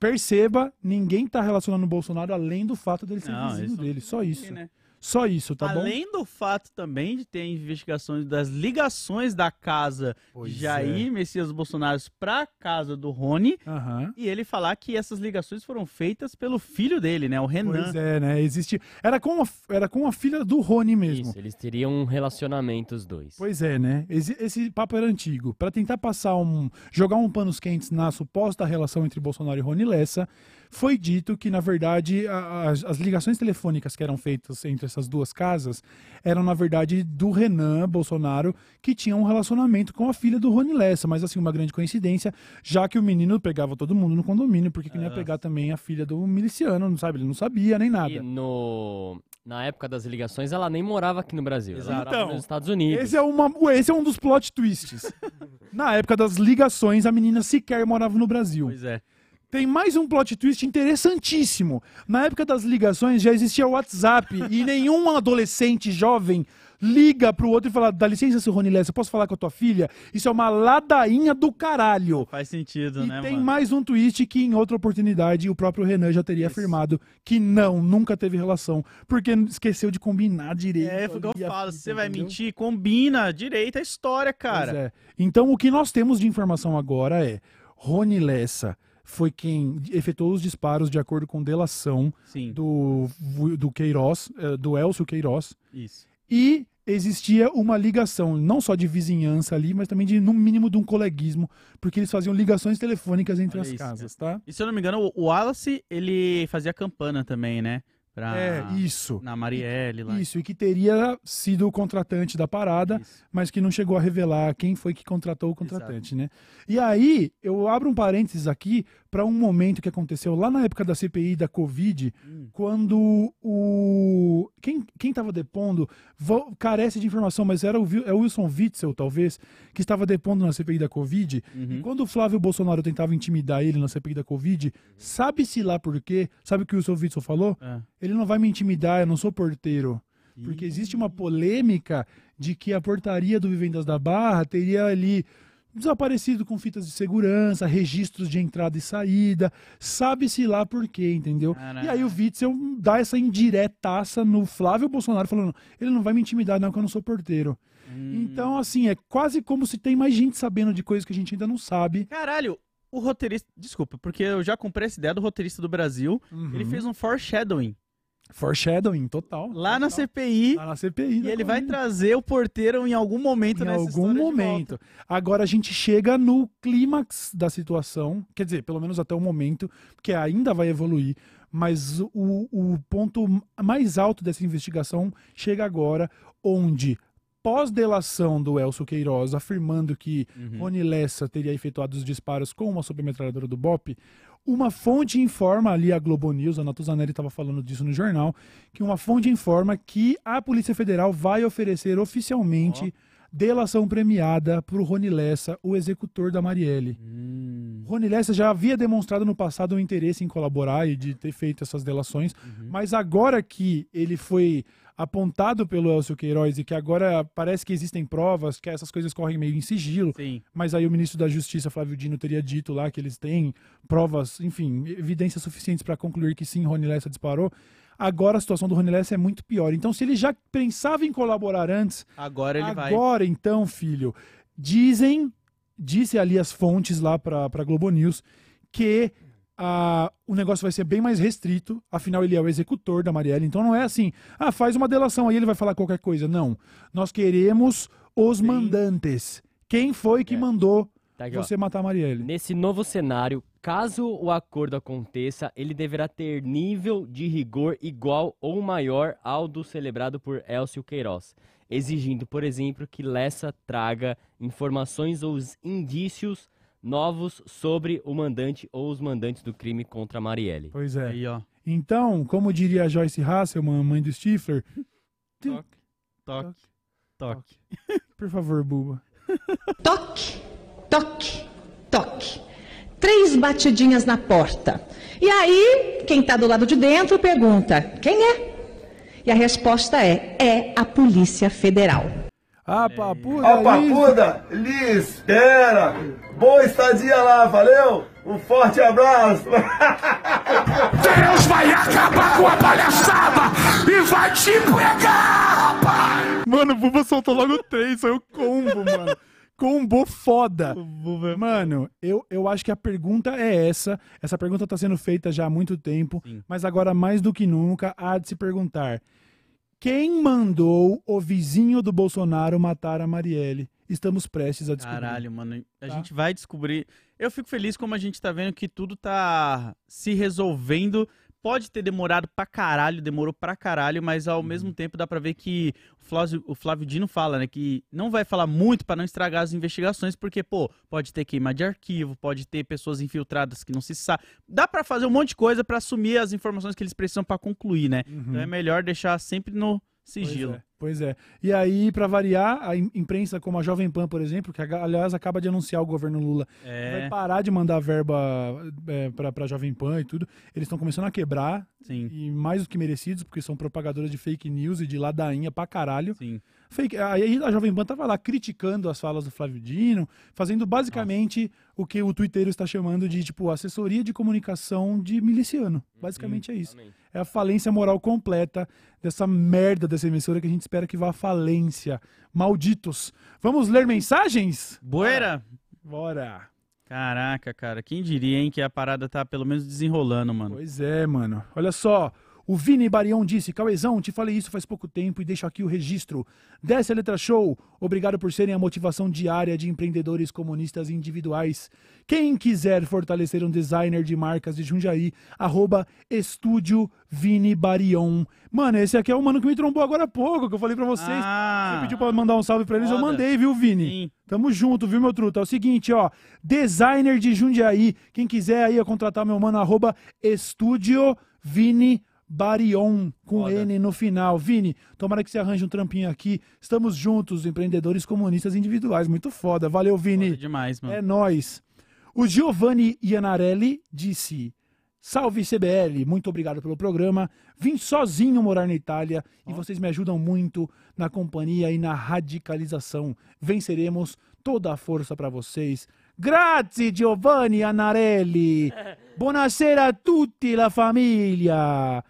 Perceba, ninguém tá relacionando o Bolsonaro além do fato dele ser Não, vizinho isso dele. Só isso. Sim, né? Só isso, tá bom? Além do fato também de ter investigações das ligações da casa Pois de Jair Messias Bolsonaro para a casa do Rony Aham. e ele falar que essas ligações foram feitas pelo filho dele, né? O Renan. Pois é, né? Existe. Era com, a, era com a filha do Rony mesmo. Isso, eles teriam um relacionamento os dois. Pois é, né? Esse, esse papo era antigo. Pra tentar passar um. jogar um panos quentes na suposta relação entre Bolsonaro e Rony Lessa, foi dito que, na verdade, a- as, as ligações telefônicas que eram feitas entre essas duas casas eram, na verdade, do Renan Bolsonaro, que tinha um relacionamento com a filha do Rony Lessa. Mas, assim, uma grande coincidência, já que o menino pegava todo mundo no condomínio, porque que não ia pegar também a filha do miliciano, não sabe? Ele não sabia nem nada. E no... na época das ligações, ela nem morava aqui no Brasil. Exato. Ela morava Então, nos Estados Unidos. Esse é, uma, esse é um dos plot twists. Na época das ligações, a menina sequer morava no Brasil. Pois é. Tem mais um plot twist interessantíssimo. Na época das ligações já existia o WhatsApp e nenhum adolescente jovem liga pro outro e fala: dá licença, seu Rony Lessa, posso falar com a tua filha? Isso é uma ladainha do caralho. Faz sentido, E né, tem mano? mais um twist que em outra oportunidade o próprio Renan já teria Isso. afirmado que não, nunca teve relação, porque esqueceu de combinar direito. É, foi o que eu falo. Se você vai entendeu? mentir, combina direito a história, cara. É. Então, o que nós temos de informação agora é: Rony Lessa foi quem efetuou os disparos de acordo com delação Sim, do, do Queiroz, eh, do Elcio Queiroz, isso. e existia uma ligação, não só de vizinhança ali, mas também de, no mínimo, de um coleguismo, porque eles faziam ligações telefônicas entre Olha as isso, casas, tá? E se eu não me engano, o- o Wallace, ele fazia campana também, né? Pra... É, isso. Na Marielle lá. Isso, e que teria sido o contratante da parada, Isso. mas que não chegou a revelar quem foi que contratou o contratante, né? E aí, eu abro um parênteses aqui para um momento que aconteceu lá na época da CPI da Covid, Hum. quando o. Quem, quem tava depondo vo- carece de informação, mas era o, é o Wilson Witzel, talvez, que estava depondo na CPI da Covid. E Uhum. quando o Flávio Bolsonaro tentava intimidar ele na CPI da Covid, sabe-se lá por quê? Sabe o que o Wilson Witzel falou? É. Ele não vai me intimidar, eu não sou porteiro. Porque existe uma polêmica de que a portaria do Vivendas da Barra teria ali desaparecido com fitas de segurança, registros de entrada e saída, sabe-se lá por quê, entendeu? Caraca. E aí o Witzel dá essa indiretaça no Flávio Bolsonaro, falando, ele não vai me intimidar não, que eu não sou porteiro. Hum. Então, assim, é quase como se tem mais gente sabendo de coisas que a gente ainda não sabe. Caralho, o roteirista. Desculpa, porque eu já comprei essa ideia do roteirista do Brasil. Ele Uhum. fez um foreshadowing Foreshadowing, total. lá na Total. CPI. Lá na CPI. E ele vai trazer o porteiro em algum momento em algum momento. Agora a gente chega no clímax da situação, quer dizer, pelo menos até o momento, porque ainda vai evoluir, mas o, o ponto mais alto dessa investigação chega agora, onde pós-delação do Elcio Queiroz afirmando que Uhum. Rony Lessa teria efetuado os disparos com uma submetralhadora do BOP, uma fonte informa ali a Globo News, a Natuzanelli estava falando disso no jornal, que uma fonte informa que a Polícia Federal vai oferecer oficialmente delação premiada para o Rony Lessa, o executor da Marielle. Hum. Rony Lessa já havia demonstrado no passado um interesse em colaborar e de ter feito essas delações, Uhum. mas agora que ele foi apontado pelo Elcio Queiroz e que agora parece que existem provas, que essas coisas correm meio em sigilo, Sim. mas aí o ministro da Justiça, Flávio Dino, teria dito lá que eles têm provas, enfim, evidências suficientes para concluir que sim, Rony Lessa disparou. Agora a situação do Rony Lessa é muito pior. Então, se ele já pensava em colaborar antes, Agora ele vai. agora então, filho, dizem, disse ali as fontes lá para para Globo News que ah, o negócio vai ser bem mais restrito, afinal ele é o executor da Marielle, então não é assim, ah, faz uma delação aí ele vai falar qualquer coisa, não. Nós queremos os Sim. mandantes. Quem foi que É. mandou Tá aqui, ó. você matar a Marielle? Nesse novo cenário, caso o acordo aconteça, ele deverá ter nível de rigor igual ou maior ao do celebrado por Elcio Queiroz, exigindo, por exemplo, que Lessa traga informações ou os indícios novos sobre o mandante ou os mandantes do crime contra Marielle. Pois é. Aí, ó. Então, como diria a Joyce Hasselman, mãe do Stifler, Toque. Toque. Toque. por favor, Buba. Toque, toque, toque. Três batidinhas na porta. E aí, quem está do lado de dentro pergunta: quem é? E a resposta é: é a Polícia Federal. Ah, papuda, Ó, isso. Papuda, Liz, espera. Boa estadia lá, valeu? Um forte abraço. Deus vai acabar com a palhaçada e vai te pegar, rapaz! Mano, o Buba soltou logo três, foi o combo, mano. Combo foda. Mano, eu, eu acho que a pergunta é essa. Essa pergunta tá sendo feita já há muito tempo, Sim. mas agora mais do que nunca há de se perguntar: quem mandou o vizinho do Bolsonaro matar a Marielle? Estamos prestes a descobrir. Caralho, mano. A Tá. gente vai descobrir. Eu fico feliz como a gente tá vendo que tudo tá se resolvendo. Pode ter demorado pra caralho, demorou pra caralho, mas ao mesmo tempo dá pra ver que o Flávio, o Flávio Dino fala, né, que não vai falar muito pra não estragar as investigações, porque, pô, pode ter queima de arquivo, pode ter pessoas infiltradas que não se sabe. Dá pra fazer um monte de coisa pra assumir as informações que eles precisam pra concluir, né? Então é melhor deixar sempre no sigilo. Uhum. É. Pois é. E aí, pra variar, a im- imprensa como a Jovem Pan, por exemplo, que aliás acaba de anunciar o governo Lula, É, vai parar de mandar verba é, pra, pra Jovem Pan e tudo. Eles estão começando a quebrar, sim, e mais do que merecidos, porque são propagadoras de fake news e de ladainha pra caralho. sim. Fake, aí a Jovem Pan tava lá criticando as falas do Flávio Dino, fazendo basicamente o que o Twitter está chamando de, tipo, assessoria de comunicação de miliciano. Basicamente é isso. Exatamente. É a falência moral completa dessa merda dessa emissora que a gente espera que vá à falência. Malditos. Vamos ler mensagens? Boeira! Bora. Caraca, cara, quem diria, hein, que a parada tá pelo menos desenrolando, mano. Pois é, mano. Olha só. O Vini Barião disse: Cauezão, te falei isso faz pouco tempo e deixo aqui o registro. Desce a letra show. Obrigado por serem a motivação diária de empreendedores comunistas individuais. Quem quiser fortalecer um designer de marcas de Jundiaí, arroba Estúdio Vini Barion. Mano, esse aqui é o mano que me trombou agora há pouco, que eu falei pra vocês. Ah, Você pediu pra mandar um salve pra eles, eu Foda. mandei, viu, Vini? sim. Tamo junto, viu, meu truta? É o seguinte, ó. Designer de Jundiaí. Quem quiser aí contratar meu mano, arroba Estúdio Vini Barion, com Foda. N no final. Vini, tomara que você arranje um trampinho aqui. Estamos juntos, empreendedores comunistas individuais. Muito foda. Valeu, Vini. Foda demais, mano. É nóis. O Giovanni Ianarelli disse: Salve CBL, muito obrigado pelo programa. Vim sozinho morar na Itália e vocês me ajudam muito na companhia e na radicalização. Venceremos toda a força para vocês. Grazie Giovanni Ianarelli. Buonasera a tutti la famiglia.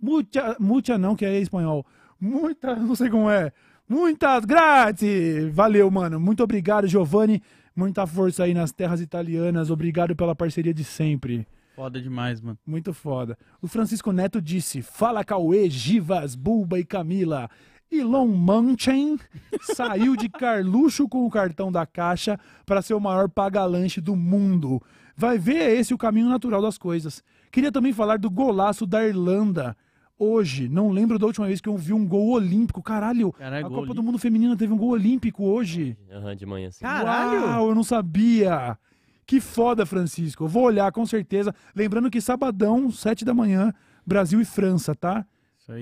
Mucha, mucha não, que é espanhol. Muita, não sei como é. Muitas grazie. Valeu, mano. Muito obrigado, Giovanni. Muita força aí nas terras italianas. Obrigado pela parceria de sempre. Foda demais, mano. Muito foda. O Francisco Neto disse: Fala Cauê, Givas, Bulba e Camila. Elon Munchin saiu de Carluxo com o cartão da Caixa para ser o maior paga-lanche do mundo. Vai ver é esse o caminho natural das coisas. Queria também falar do golaço da Irlanda. Hoje, não lembro da última vez que eu vi um gol olímpico. Caralho, Caralho, a Copa do Mundo Feminina teve um gol olímpico hoje. Aham, de manhã, sim. Caralho! Uau, eu não sabia. Que foda, Francisco. Eu vou olhar com certeza. Lembrando que sabadão, sete da manhã, Brasil e França, tá?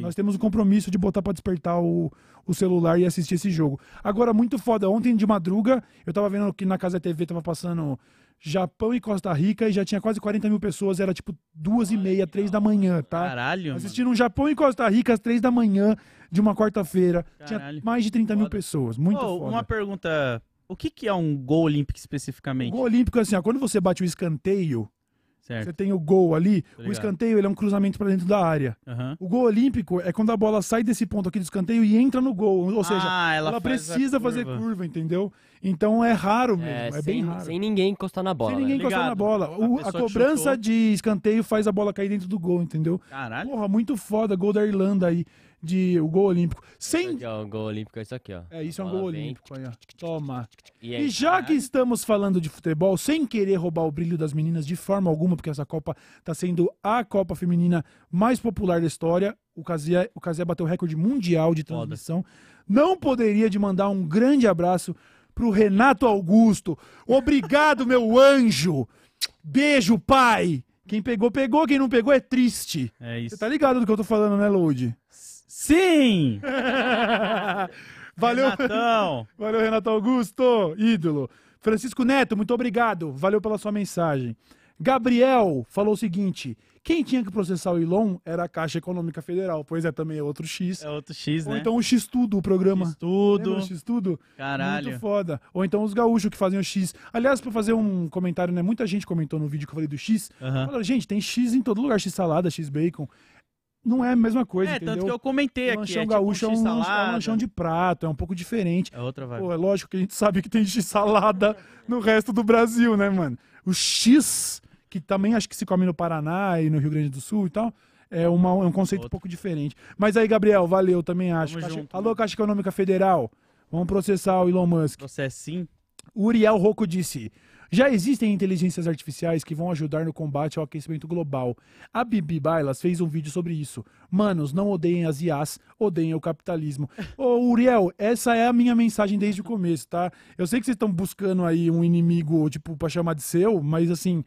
Nós temos o compromisso de botar pra despertar o, o celular e assistir esse jogo. Agora, muito foda. Ontem de madruga, eu tava vendo que na Casa TV tava passando Japão e Costa Rica e já tinha quase 40 mil pessoas. Era tipo duas e meia, três da manhã, tá? Caralho, mano. Assistindo um Japão e Costa Rica às três da manhã de uma quarta-feira. Tinha mais de 30 mil Foda. pessoas. Muito Ô, foda. Uma pergunta. O que, que é um gol olímpico O especificamente? gol olímpico, assim, ó, quando você bate o escanteio, você Certo. tem o gol ali, o escanteio ele é um cruzamento pra dentro da área. Aham. O gol olímpico é quando a bola sai desse ponto aqui do escanteio e entra no gol. Ou seja, Ah, ela, ela faz a precisa fazer curva. curva, entendeu? Então é raro mesmo, É, é, sem, bem raro. sem ninguém encostar na bola. Sem ninguém né? encostar na Ligado. bola. A O- a que cobrança de escanteio faz a bola cair dentro do gol, entendeu? Caralho. Porra, muito foda, gol da Irlanda aí, de o gol olímpico. Sem. aqui, ó, o gol olímpico é isso aqui, ó. É, isso é um gol vem, olímpico. aí, ó. Toma. E, E aí, já que estamos falando de futebol, sem querer roubar o brilho das meninas de forma alguma, porque essa Copa está sendo a Copa Feminina mais popular da história, o Cazé, o Cazé bateu o recorde mundial de Foda. transmissão. Não poderia de mandar um grande abraço pro Renato Augusto. Obrigado, meu anjo. Beijo, pai. Quem pegou, pegou. Quem não pegou é triste. É Você isso. tá ligado do que eu tô falando, né, Load? Sim! Valeu. Renatão! Valeu, Renato Augusto, ídolo. Francisco Neto, muito obrigado. Valeu pela sua mensagem. Gabriel falou o seguinte: quem tinha que processar o Ilon era a Caixa Econômica Federal. Pois é, também é outro X. É outro X, Ou né? então o X Tudo, o programa. Fiz tudo. Lembra do X Tudo? Caralho. Muito foda. Ou então os gaúchos que fazem o X. Aliás, pra fazer um comentário, né? Muita gente comentou no vídeo que eu falei do X. Aham. Falaram, gente, tem X em todo lugar, X salada, X bacon. Não é a mesma coisa, É, entendeu? tanto que eu comentei o aqui. lanchão é gaúcho tipo um é, um é um X-salada. lanchão de prato, é um pouco diferente. É outra vibe. Pô, é lógico que a gente sabe que tem X salada no resto do Brasil, né, mano? O X, que também acho que se come no Paraná e no Rio Grande do Sul e tal, é, uma- é um conceito um Outro. pouco diferente. Mas aí, Gabriel, valeu, também acho. Caixa- junto, Alô. Caixa Econômica Federal, vamos processar o Elon Musk. Processo sim. O Uriel Rocco disse: Já existem inteligências artificiais que vão ajudar no combate ao aquecimento global. A Bibi Bailas fez um vídeo sobre isso. Manos, não odeiem as IAs, odeiem o capitalismo. Ô, Uriel, essa é a minha mensagem desde o começo, tá? Eu sei que vocês estão buscando aí um inimigo, tipo, pra chamar de seu, mas assim,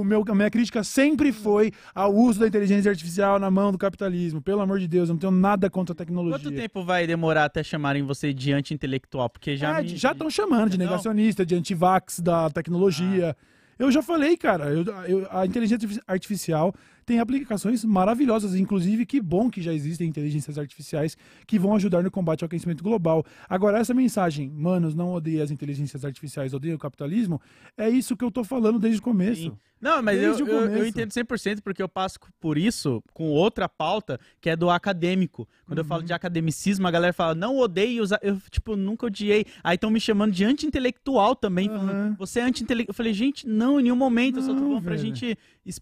o meu, a minha crítica sempre foi ao uso da inteligência artificial na mão do capitalismo. Pelo amor de Deus, eu não tenho nada contra a tecnologia. Quanto tempo vai demorar até chamarem você de anti-intelectual? Porque já. É, me- já estão chamando de negacionista, de antivax da tecnologia. Eu já falei, cara, eu- eu- a inteligência artifici- artificial tem aplicações maravilhosas, inclusive que bom que já existem inteligências artificiais que vão ajudar no combate ao aquecimento global. Agora, essa mensagem, manos, não odeiem as inteligências artificiais, odeiem o capitalismo, é isso que eu tô falando desde o começo. Sim. Não, mas eu, eu, eu entendo 100% porque eu passo por isso com outra pauta que é do acadêmico. Quando eu falo Uhum. de academicismo, a galera fala, não odeio os. a-" Eu, tipo, nunca odiei. Aí estão me chamando de anti-intelectual também. falando, Aham. Você é anti-intelectual. Eu falei, gente, não, em nenhum momento. eu só tô Não, falando pra velho. gente es-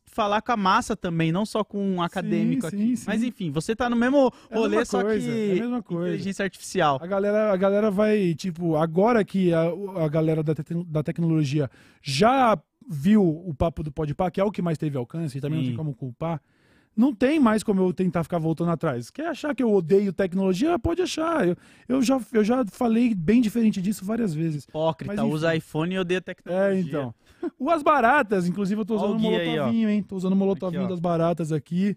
falar com a massa também, não só com um acadêmico sim, aqui. sim. Mas enfim, você tá no mesmo É rolê, mesma só coisa, que é a mesma coisa. inteligência artificial. A galera, a galera vai, tipo, agora que a, a galera da, te- da tecnologia já viu o papo do Podpah, que é o que mais teve alcance, e também não Sim. tem como culpar, não tem mais como eu tentar ficar voltando atrás. Quer achar que eu odeio tecnologia? Pode achar. Eu, eu, já, eu já falei bem diferente disso várias vezes. Hipócrita, Mas, usa iPhone e odeia tecnologia. É, então. As Baratas, inclusive eu tô usando o um guia aí, molotovinho, hein? Tô usando um molotovinho Aqui, das baratas aqui.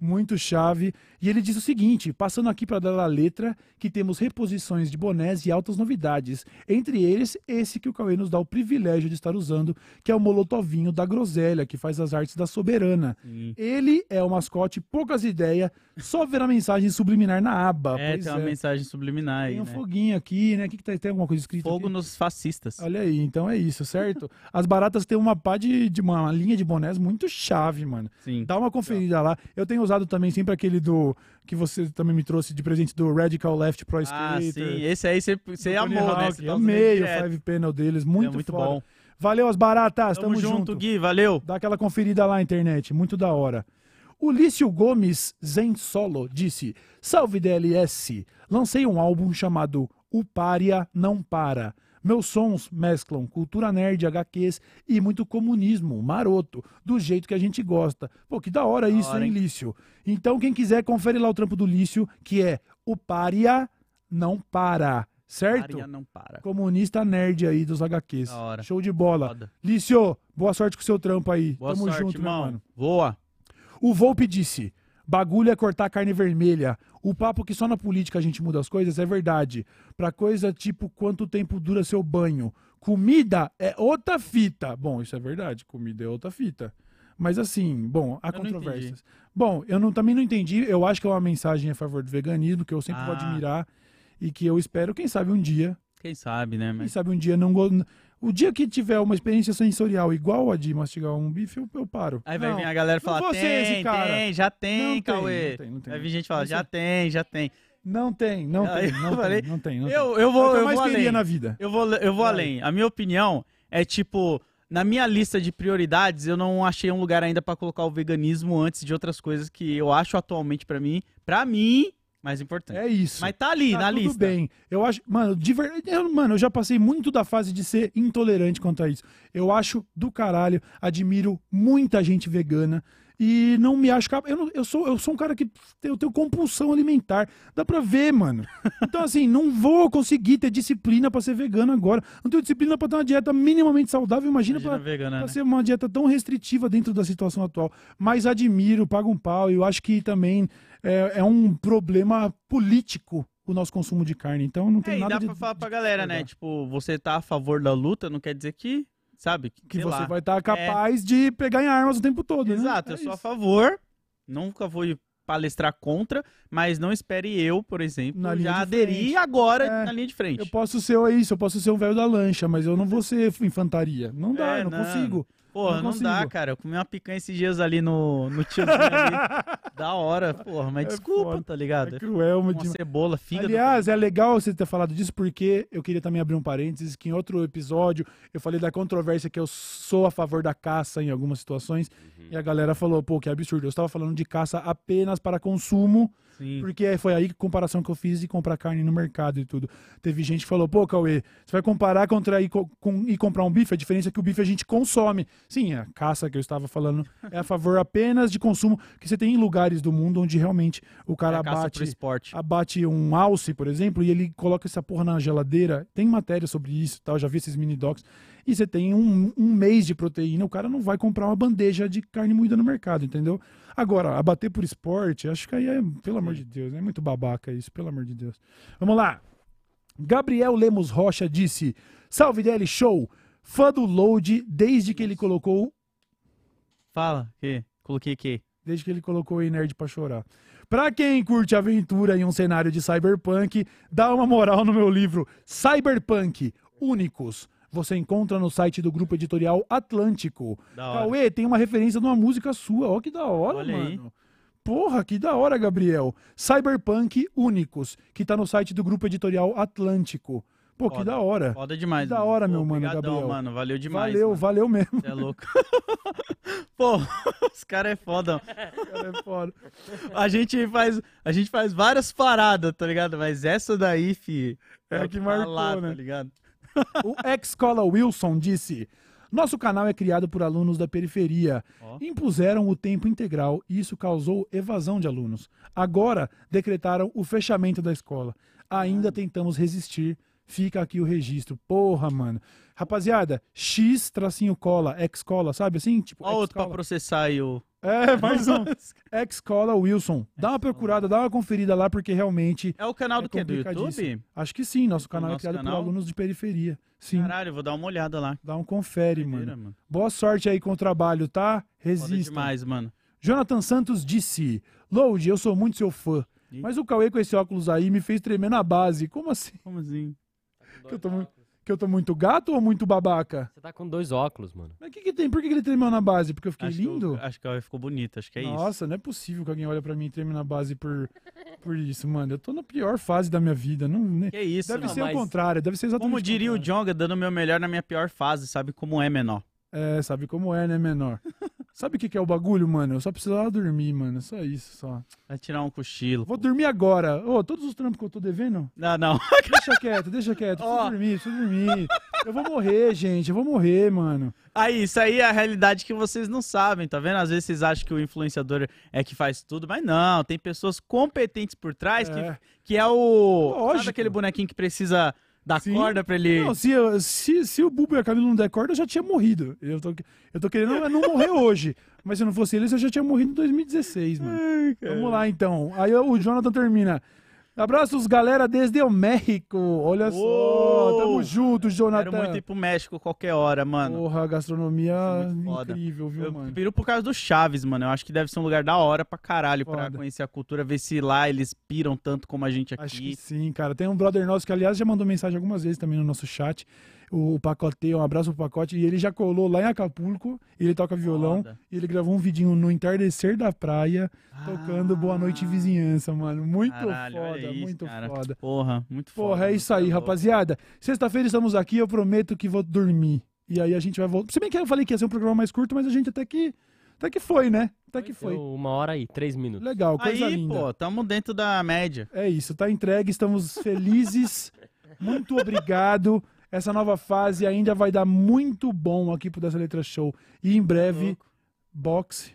Muito chave. E ele diz o seguinte: passando aqui para dar a letra, que temos reposições de bonés e altas novidades. Entre eles, esse que o Cauê nos dá o privilégio de estar usando, que é o molotovinho da Groselha, que faz as artes da Soberana. Sim. Ele é o mascote, poucas ideias, só ver a mensagem subliminar na aba. É, pois tem uma é. mensagem subliminar aí, Tem um né? foguinho aqui, né? O que, que tá, tem alguma coisa escrita? Fogo aqui? nos fascistas. Olha aí, então é isso, certo? As baratas têm uma pá de, de uma, uma linha de bonés muito chave, mano. Sim. Dá uma conferida lá. Eu tenho usado também sempre aquele do que você também me trouxe de presente do Radical Left Pro Ah, Skater. sim. Esse aí você, amou, né? Hawk. Você tá Amei o. Five Panel deles, muito, é muito foda. bom. Valeu as baratas, Tamo, tamo, junto, Gui. Valeu. Dá aquela conferida lá na internet, muito da hora. O Lício Gomes Zen Solo disse: Salve DLS! Lancei um álbum chamado O Pária Não Para. Meus sons mesclam cultura nerd, HQs e muito comunismo, maroto, do jeito que a gente gosta. Pô, que da hora isso, hora, hein? Lício? Então, quem quiser, confere lá o trampo do Lício, que é O Pária Não Para, certo? Maria não para. Comunista nerd aí dos HQs. Da hora. Show de bola. Foda. Lício, boa sorte com o seu trampo aí. Boa Tamo sorte, junto, irmão. mano. Voa. O Volpe disse: bagulho é cortar carne vermelha. O papo que só na política a gente muda as coisas é verdade. Pra coisa tipo quanto tempo dura seu banho. Comida é outra fita. Bom, isso é verdade. Comida é outra fita. Mas assim, bom, há Eu controvérsias. Bom, eu não- também não entendi. Eu acho que é uma mensagem a favor do veganismo, que eu sempre vou Ah. admirar. E que eu espero, quem sabe um dia, Quem sabe, né? quem Mas... sabe um dia não. O dia que tiver uma experiência sensorial igual a de mastigar um bife, eu, eu paro. Aí vai Não, vir a galera falar, tem, tem, já tem, Não tem, Cauê. não tem, não tem. Vai vir gente falar, já tem, já tem. Não tem, não tem, não falei, tem, não tem, não Eu, tem. eu É vou, que eu eu mais vou além. na vida. Eu vou, eu vou Vai. além. A minha opinião é tipo, na minha lista de prioridades, eu não achei um lugar ainda pra colocar o veganismo antes de outras coisas que eu acho atualmente pra mim, pra mim, mais importante. É isso. Mas tá ali, Tá na tudo lista. bem. Eu acho, mano, de verdade, eu, mano, eu já passei muito da fase de ser intolerante quanto a isso. Eu acho do caralho, admiro muita gente vegana e não me acho capaz. Eu, não- eu sou, eu sou um cara que eu tenho compulsão alimentar. Dá pra ver, mano. Então, assim, não vou conseguir ter disciplina pra ser vegano agora. Não tenho disciplina pra ter uma dieta minimamente saudável. Imagina, Imagina pra, vegana, pra né? ser uma dieta tão restritiva dentro da situação atual. Mas admiro, pago um pau. E eu acho que também é, é um problema político o nosso consumo de carne. Então não tem É, e nada dá de, pra falar pra galera, né? Tipo, você tá a favor da luta, não quer dizer que, sabe? que sei você lá. vai estar capaz de pegar em armas o tempo todo. né? Exato, É eu sou a isso. favor. Nunca vou palestrar contra, mas não espere eu, por exemplo, Na já de aderir agora É, na linha de frente. Eu posso ser isso, eu posso ser um velho da lancha, mas eu não vou ser infantaria. Não dá, É, eu não, não. consigo. Porra, não não, dá, cara. Eu comi uma picanha esses dias ali no, no tiozinho ali. da hora, porra. Mas É desculpa, foda. tá ligado? É cruel, Uma cebola, fígado. Aliás, é legal você ter falado disso, porque eu queria também abrir um parênteses, que em outro episódio eu falei da controvérsia que eu sou a favor da caça em algumas situações, e a galera falou, pô, que absurdo, eu estava falando de caça apenas para consumo Sim. Porque foi aí que comparação que eu fiz de comprar carne no mercado e tudo. Teve gente que falou, pô, Cauê, você vai comparar contra ir, co- com, ir comprar um bife? A diferença é que o bife a gente consome. Sim, a caça que eu estava falando é a favor apenas de consumo, que você tem em lugares do mundo onde realmente o cara É a caça abate, abate um alce, por exemplo, e ele coloca essa porra na geladeira. Tem matéria sobre isso e tal, já vi esses mini docs. E você tem um, um mês de proteína, o cara não vai comprar uma bandeja de carne moída no mercado, entendeu? Agora, abater por esporte, acho que aí é, pelo amor de Deus, é muito babaca isso, pelo amor de Deus. Vamos lá. Gabriel Lemos Rocha disse: Salve DL Show! Fã do Load desde que ele colocou Fala, que? Coloquei que? desde que ele colocou o Nerd pra chorar. Pra quem curte aventura em um cenário de cyberpunk, dá uma moral no meu livro Cyberpunk Únicos. Você encontra no site do grupo editorial Atlântico. Da hora. Cauê, tem uma referência numa música sua. Ó, que da hora, Olha aí. mano. Porra, que da hora, Gabriel. Cyberpunk Únicos, que tá no site do grupo editorial Atlântico. Pô, que Foda. da hora. Foda demais. Que da mano. hora, Pô, meu mano, obrigadão, Gabriel. mano. Valeu demais. valeu, mano. valeu mesmo. Cê é louco. Pô, os caras é foda. Cara, é foda. A gente faz, a gente faz várias paradas, tá ligado? Mas essa daí, fi, É o que tá marcou, né? Tá ligado? O ex-cola Wilson disse: Nosso canal é criado por alunos da periferia. Ó. Impuseram o tempo integral e isso causou evasão de alunos. Agora decretaram o fechamento da escola. Ainda tentamos resistir. Fica aqui o registro. Porra, mano. Rapaziada, X tracinho cola, ex-cola, sabe assim? Tipo, Ó, outro pra processar aí o. É, mais um. Ex-cola Wilson. Dá uma procurada, dá uma conferida lá, porque realmente. É o canal É do que? Do. YouTube? Acho que sim, nosso canal é nosso criado canal? por alunos de periferia. Sim. Caralho, vou dar uma olhada lá. Dá um confere, mano. mano. Boa sorte aí com o trabalho, tá? Foda Resista. demais, mano. Jonathan Santos disse: Load, eu sou muito seu fã. Mas o Cauê com esse óculos aí me fez tremer na base. Como assim? Como assim? Que eu tô, mu- que eu tô muito gato ou muito babaca? Você tá com dois óculos, mano. Mas o que, que tem? Por que, que ele tremeu na base? Porque eu fiquei Acho que lindo? eu- acho que ela ficou bonita, acho que é isso. Nossa, não é possível que alguém olhe pra mim e treme na base por, por isso, mano. Eu tô na pior fase da minha vida. Não, né? Que isso, Deve mano. ser mas- o contrário, deve ser exatamente Como diria o contrário. Jonga, dando o meu melhor na minha pior fase, sabe como é menor. É, sabe como é, né, menor? sabe o que, que é o bagulho, mano? Eu só precisava dormir, mano. Só isso, só. Vai tirar um cochilo. Vou dormir agora. Ô, todos os trampos que eu tô devendo, Não, não. deixa quieto, deixa quieto. Preciso dormir, preciso dormir. Eu vou morrer, gente. Eu vou morrer, mano. Aí, isso aí é a realidade que vocês não sabem, tá vendo? Às vezes vocês acham que o influenciador é que faz tudo, mas não, tem pessoas competentes por trás que, É. que é o. Lógico. Sabe aquele bonequinho que precisa dar Sim. corda pra ele. Não, se, eu- se, se o Bubo e a Camila não der corda, eu já tinha morrido. Eu tô, eu tô querendo não morrer hoje. Mas se não fosse eles, eu já tinha morrido em 2016, mano. Vamos lá, então. Aí o Jonathan termina. Abraços, galera, desde o México. Olha só. Uou! Tamo junto, Jonathan. Quero muito ir pro México qualquer hora, mano. Porra, gastronomia é incrível, viu, Eu mano? piro por causa do Chaves, mano. Eu acho que deve ser um lugar da hora pra caralho pra Foda. conhecer a cultura, ver se lá eles piram tanto como a gente aqui. Acho que sim, cara. Tem um brother nosso que, aliás, já mandou mensagem algumas vezes também no nosso chat. O Pacote, um abraço pro Pacote. E ele já colou lá em Acapulco. Ele toca violão. Foda. E ele gravou um vidinho no entardecer da praia, tocando Boa Noite Vizinhança, mano. Muito Ah. Caralho, foda, isso, muito cara. foda. Porra, muito foda. Porra, é isso aí, louco. rapaziada. Sexta-feira estamos aqui, eu prometo que vou dormir. E aí a gente vai voltar. Se bem que eu falei que ia ser um programa mais curto, mas a gente até que. Até que foi, né? Até que foi. Uma hora e três minutos. Legal, coisa Aí, linda. pô, tamo dentro da média. É isso, tá entregue, estamos felizes. Muito obrigado. Essa nova fase ainda vai dar muito bom aqui pro Dessa Letra Show. E em breve, Louco. boxe,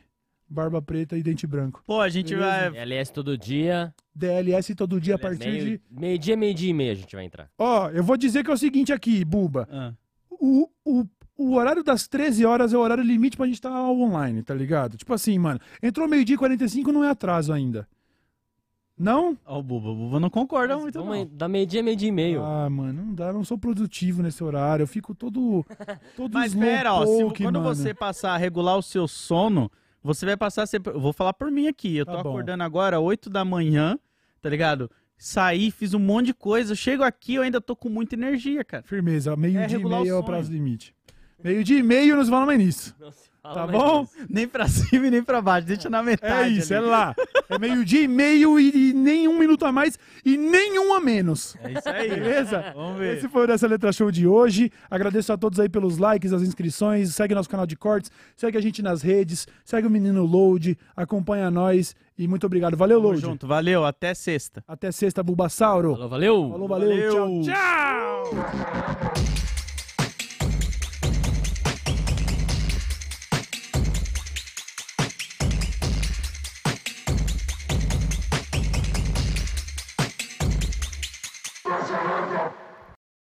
barba preta e dente branco. Pô, a gente Beleza. vai. LS todo dia. DLS todo dia a partir meio, de. Meio-dia, meio-dia e meia a gente vai entrar. Ó, eu vou dizer que é o seguinte aqui, Buba. Ah, O, o, o horário das 13 horas é o horário limite pra gente estar online, tá ligado? Tipo assim, mano. Entrou meio-dia e 45, não é atraso ainda. Não? Ó, o Buba. O Buba não concorda muito, Vamos não. dar meio-dia, meio-dia e meio. Ah, mano, não dá, não sou produtivo nesse horário. Eu fico todo. todo Mas pera, ó, se, quando mano. você passar a regular o seu sono, você vai passar sempre. eu Vou falar por mim aqui. Eu Tá tô bom. acordando agora, 8 da manhã, tá ligado? Saí, fiz um monte de coisa. Eu chego aqui, eu ainda tô com muita energia, cara. Firmeza, meio-dia É e regular meio é o sonho. prazo limite. Meio-dia e meio, nós vamos mais nisso. Tá bom? Nem pra cima e nem pra baixo, deixa na É metade. isso, é ali. lá. É meio-dia e meio e, e nem um minuto a mais e nenhum a menos. É isso aí. Beleza? Vamos ver. Esse foi o Dessa Letra Show de hoje. Agradeço a todos aí pelos likes, as inscrições. Segue nosso canal de cortes, segue a gente nas redes, segue o menino Load, acompanha nós e muito obrigado. Valeu, Tamo Load. junto, valeu, até sexta. Até sexta, Bulbasauro. Falou, valeu! Falou, valeu. Valeu. Tchau, tchau.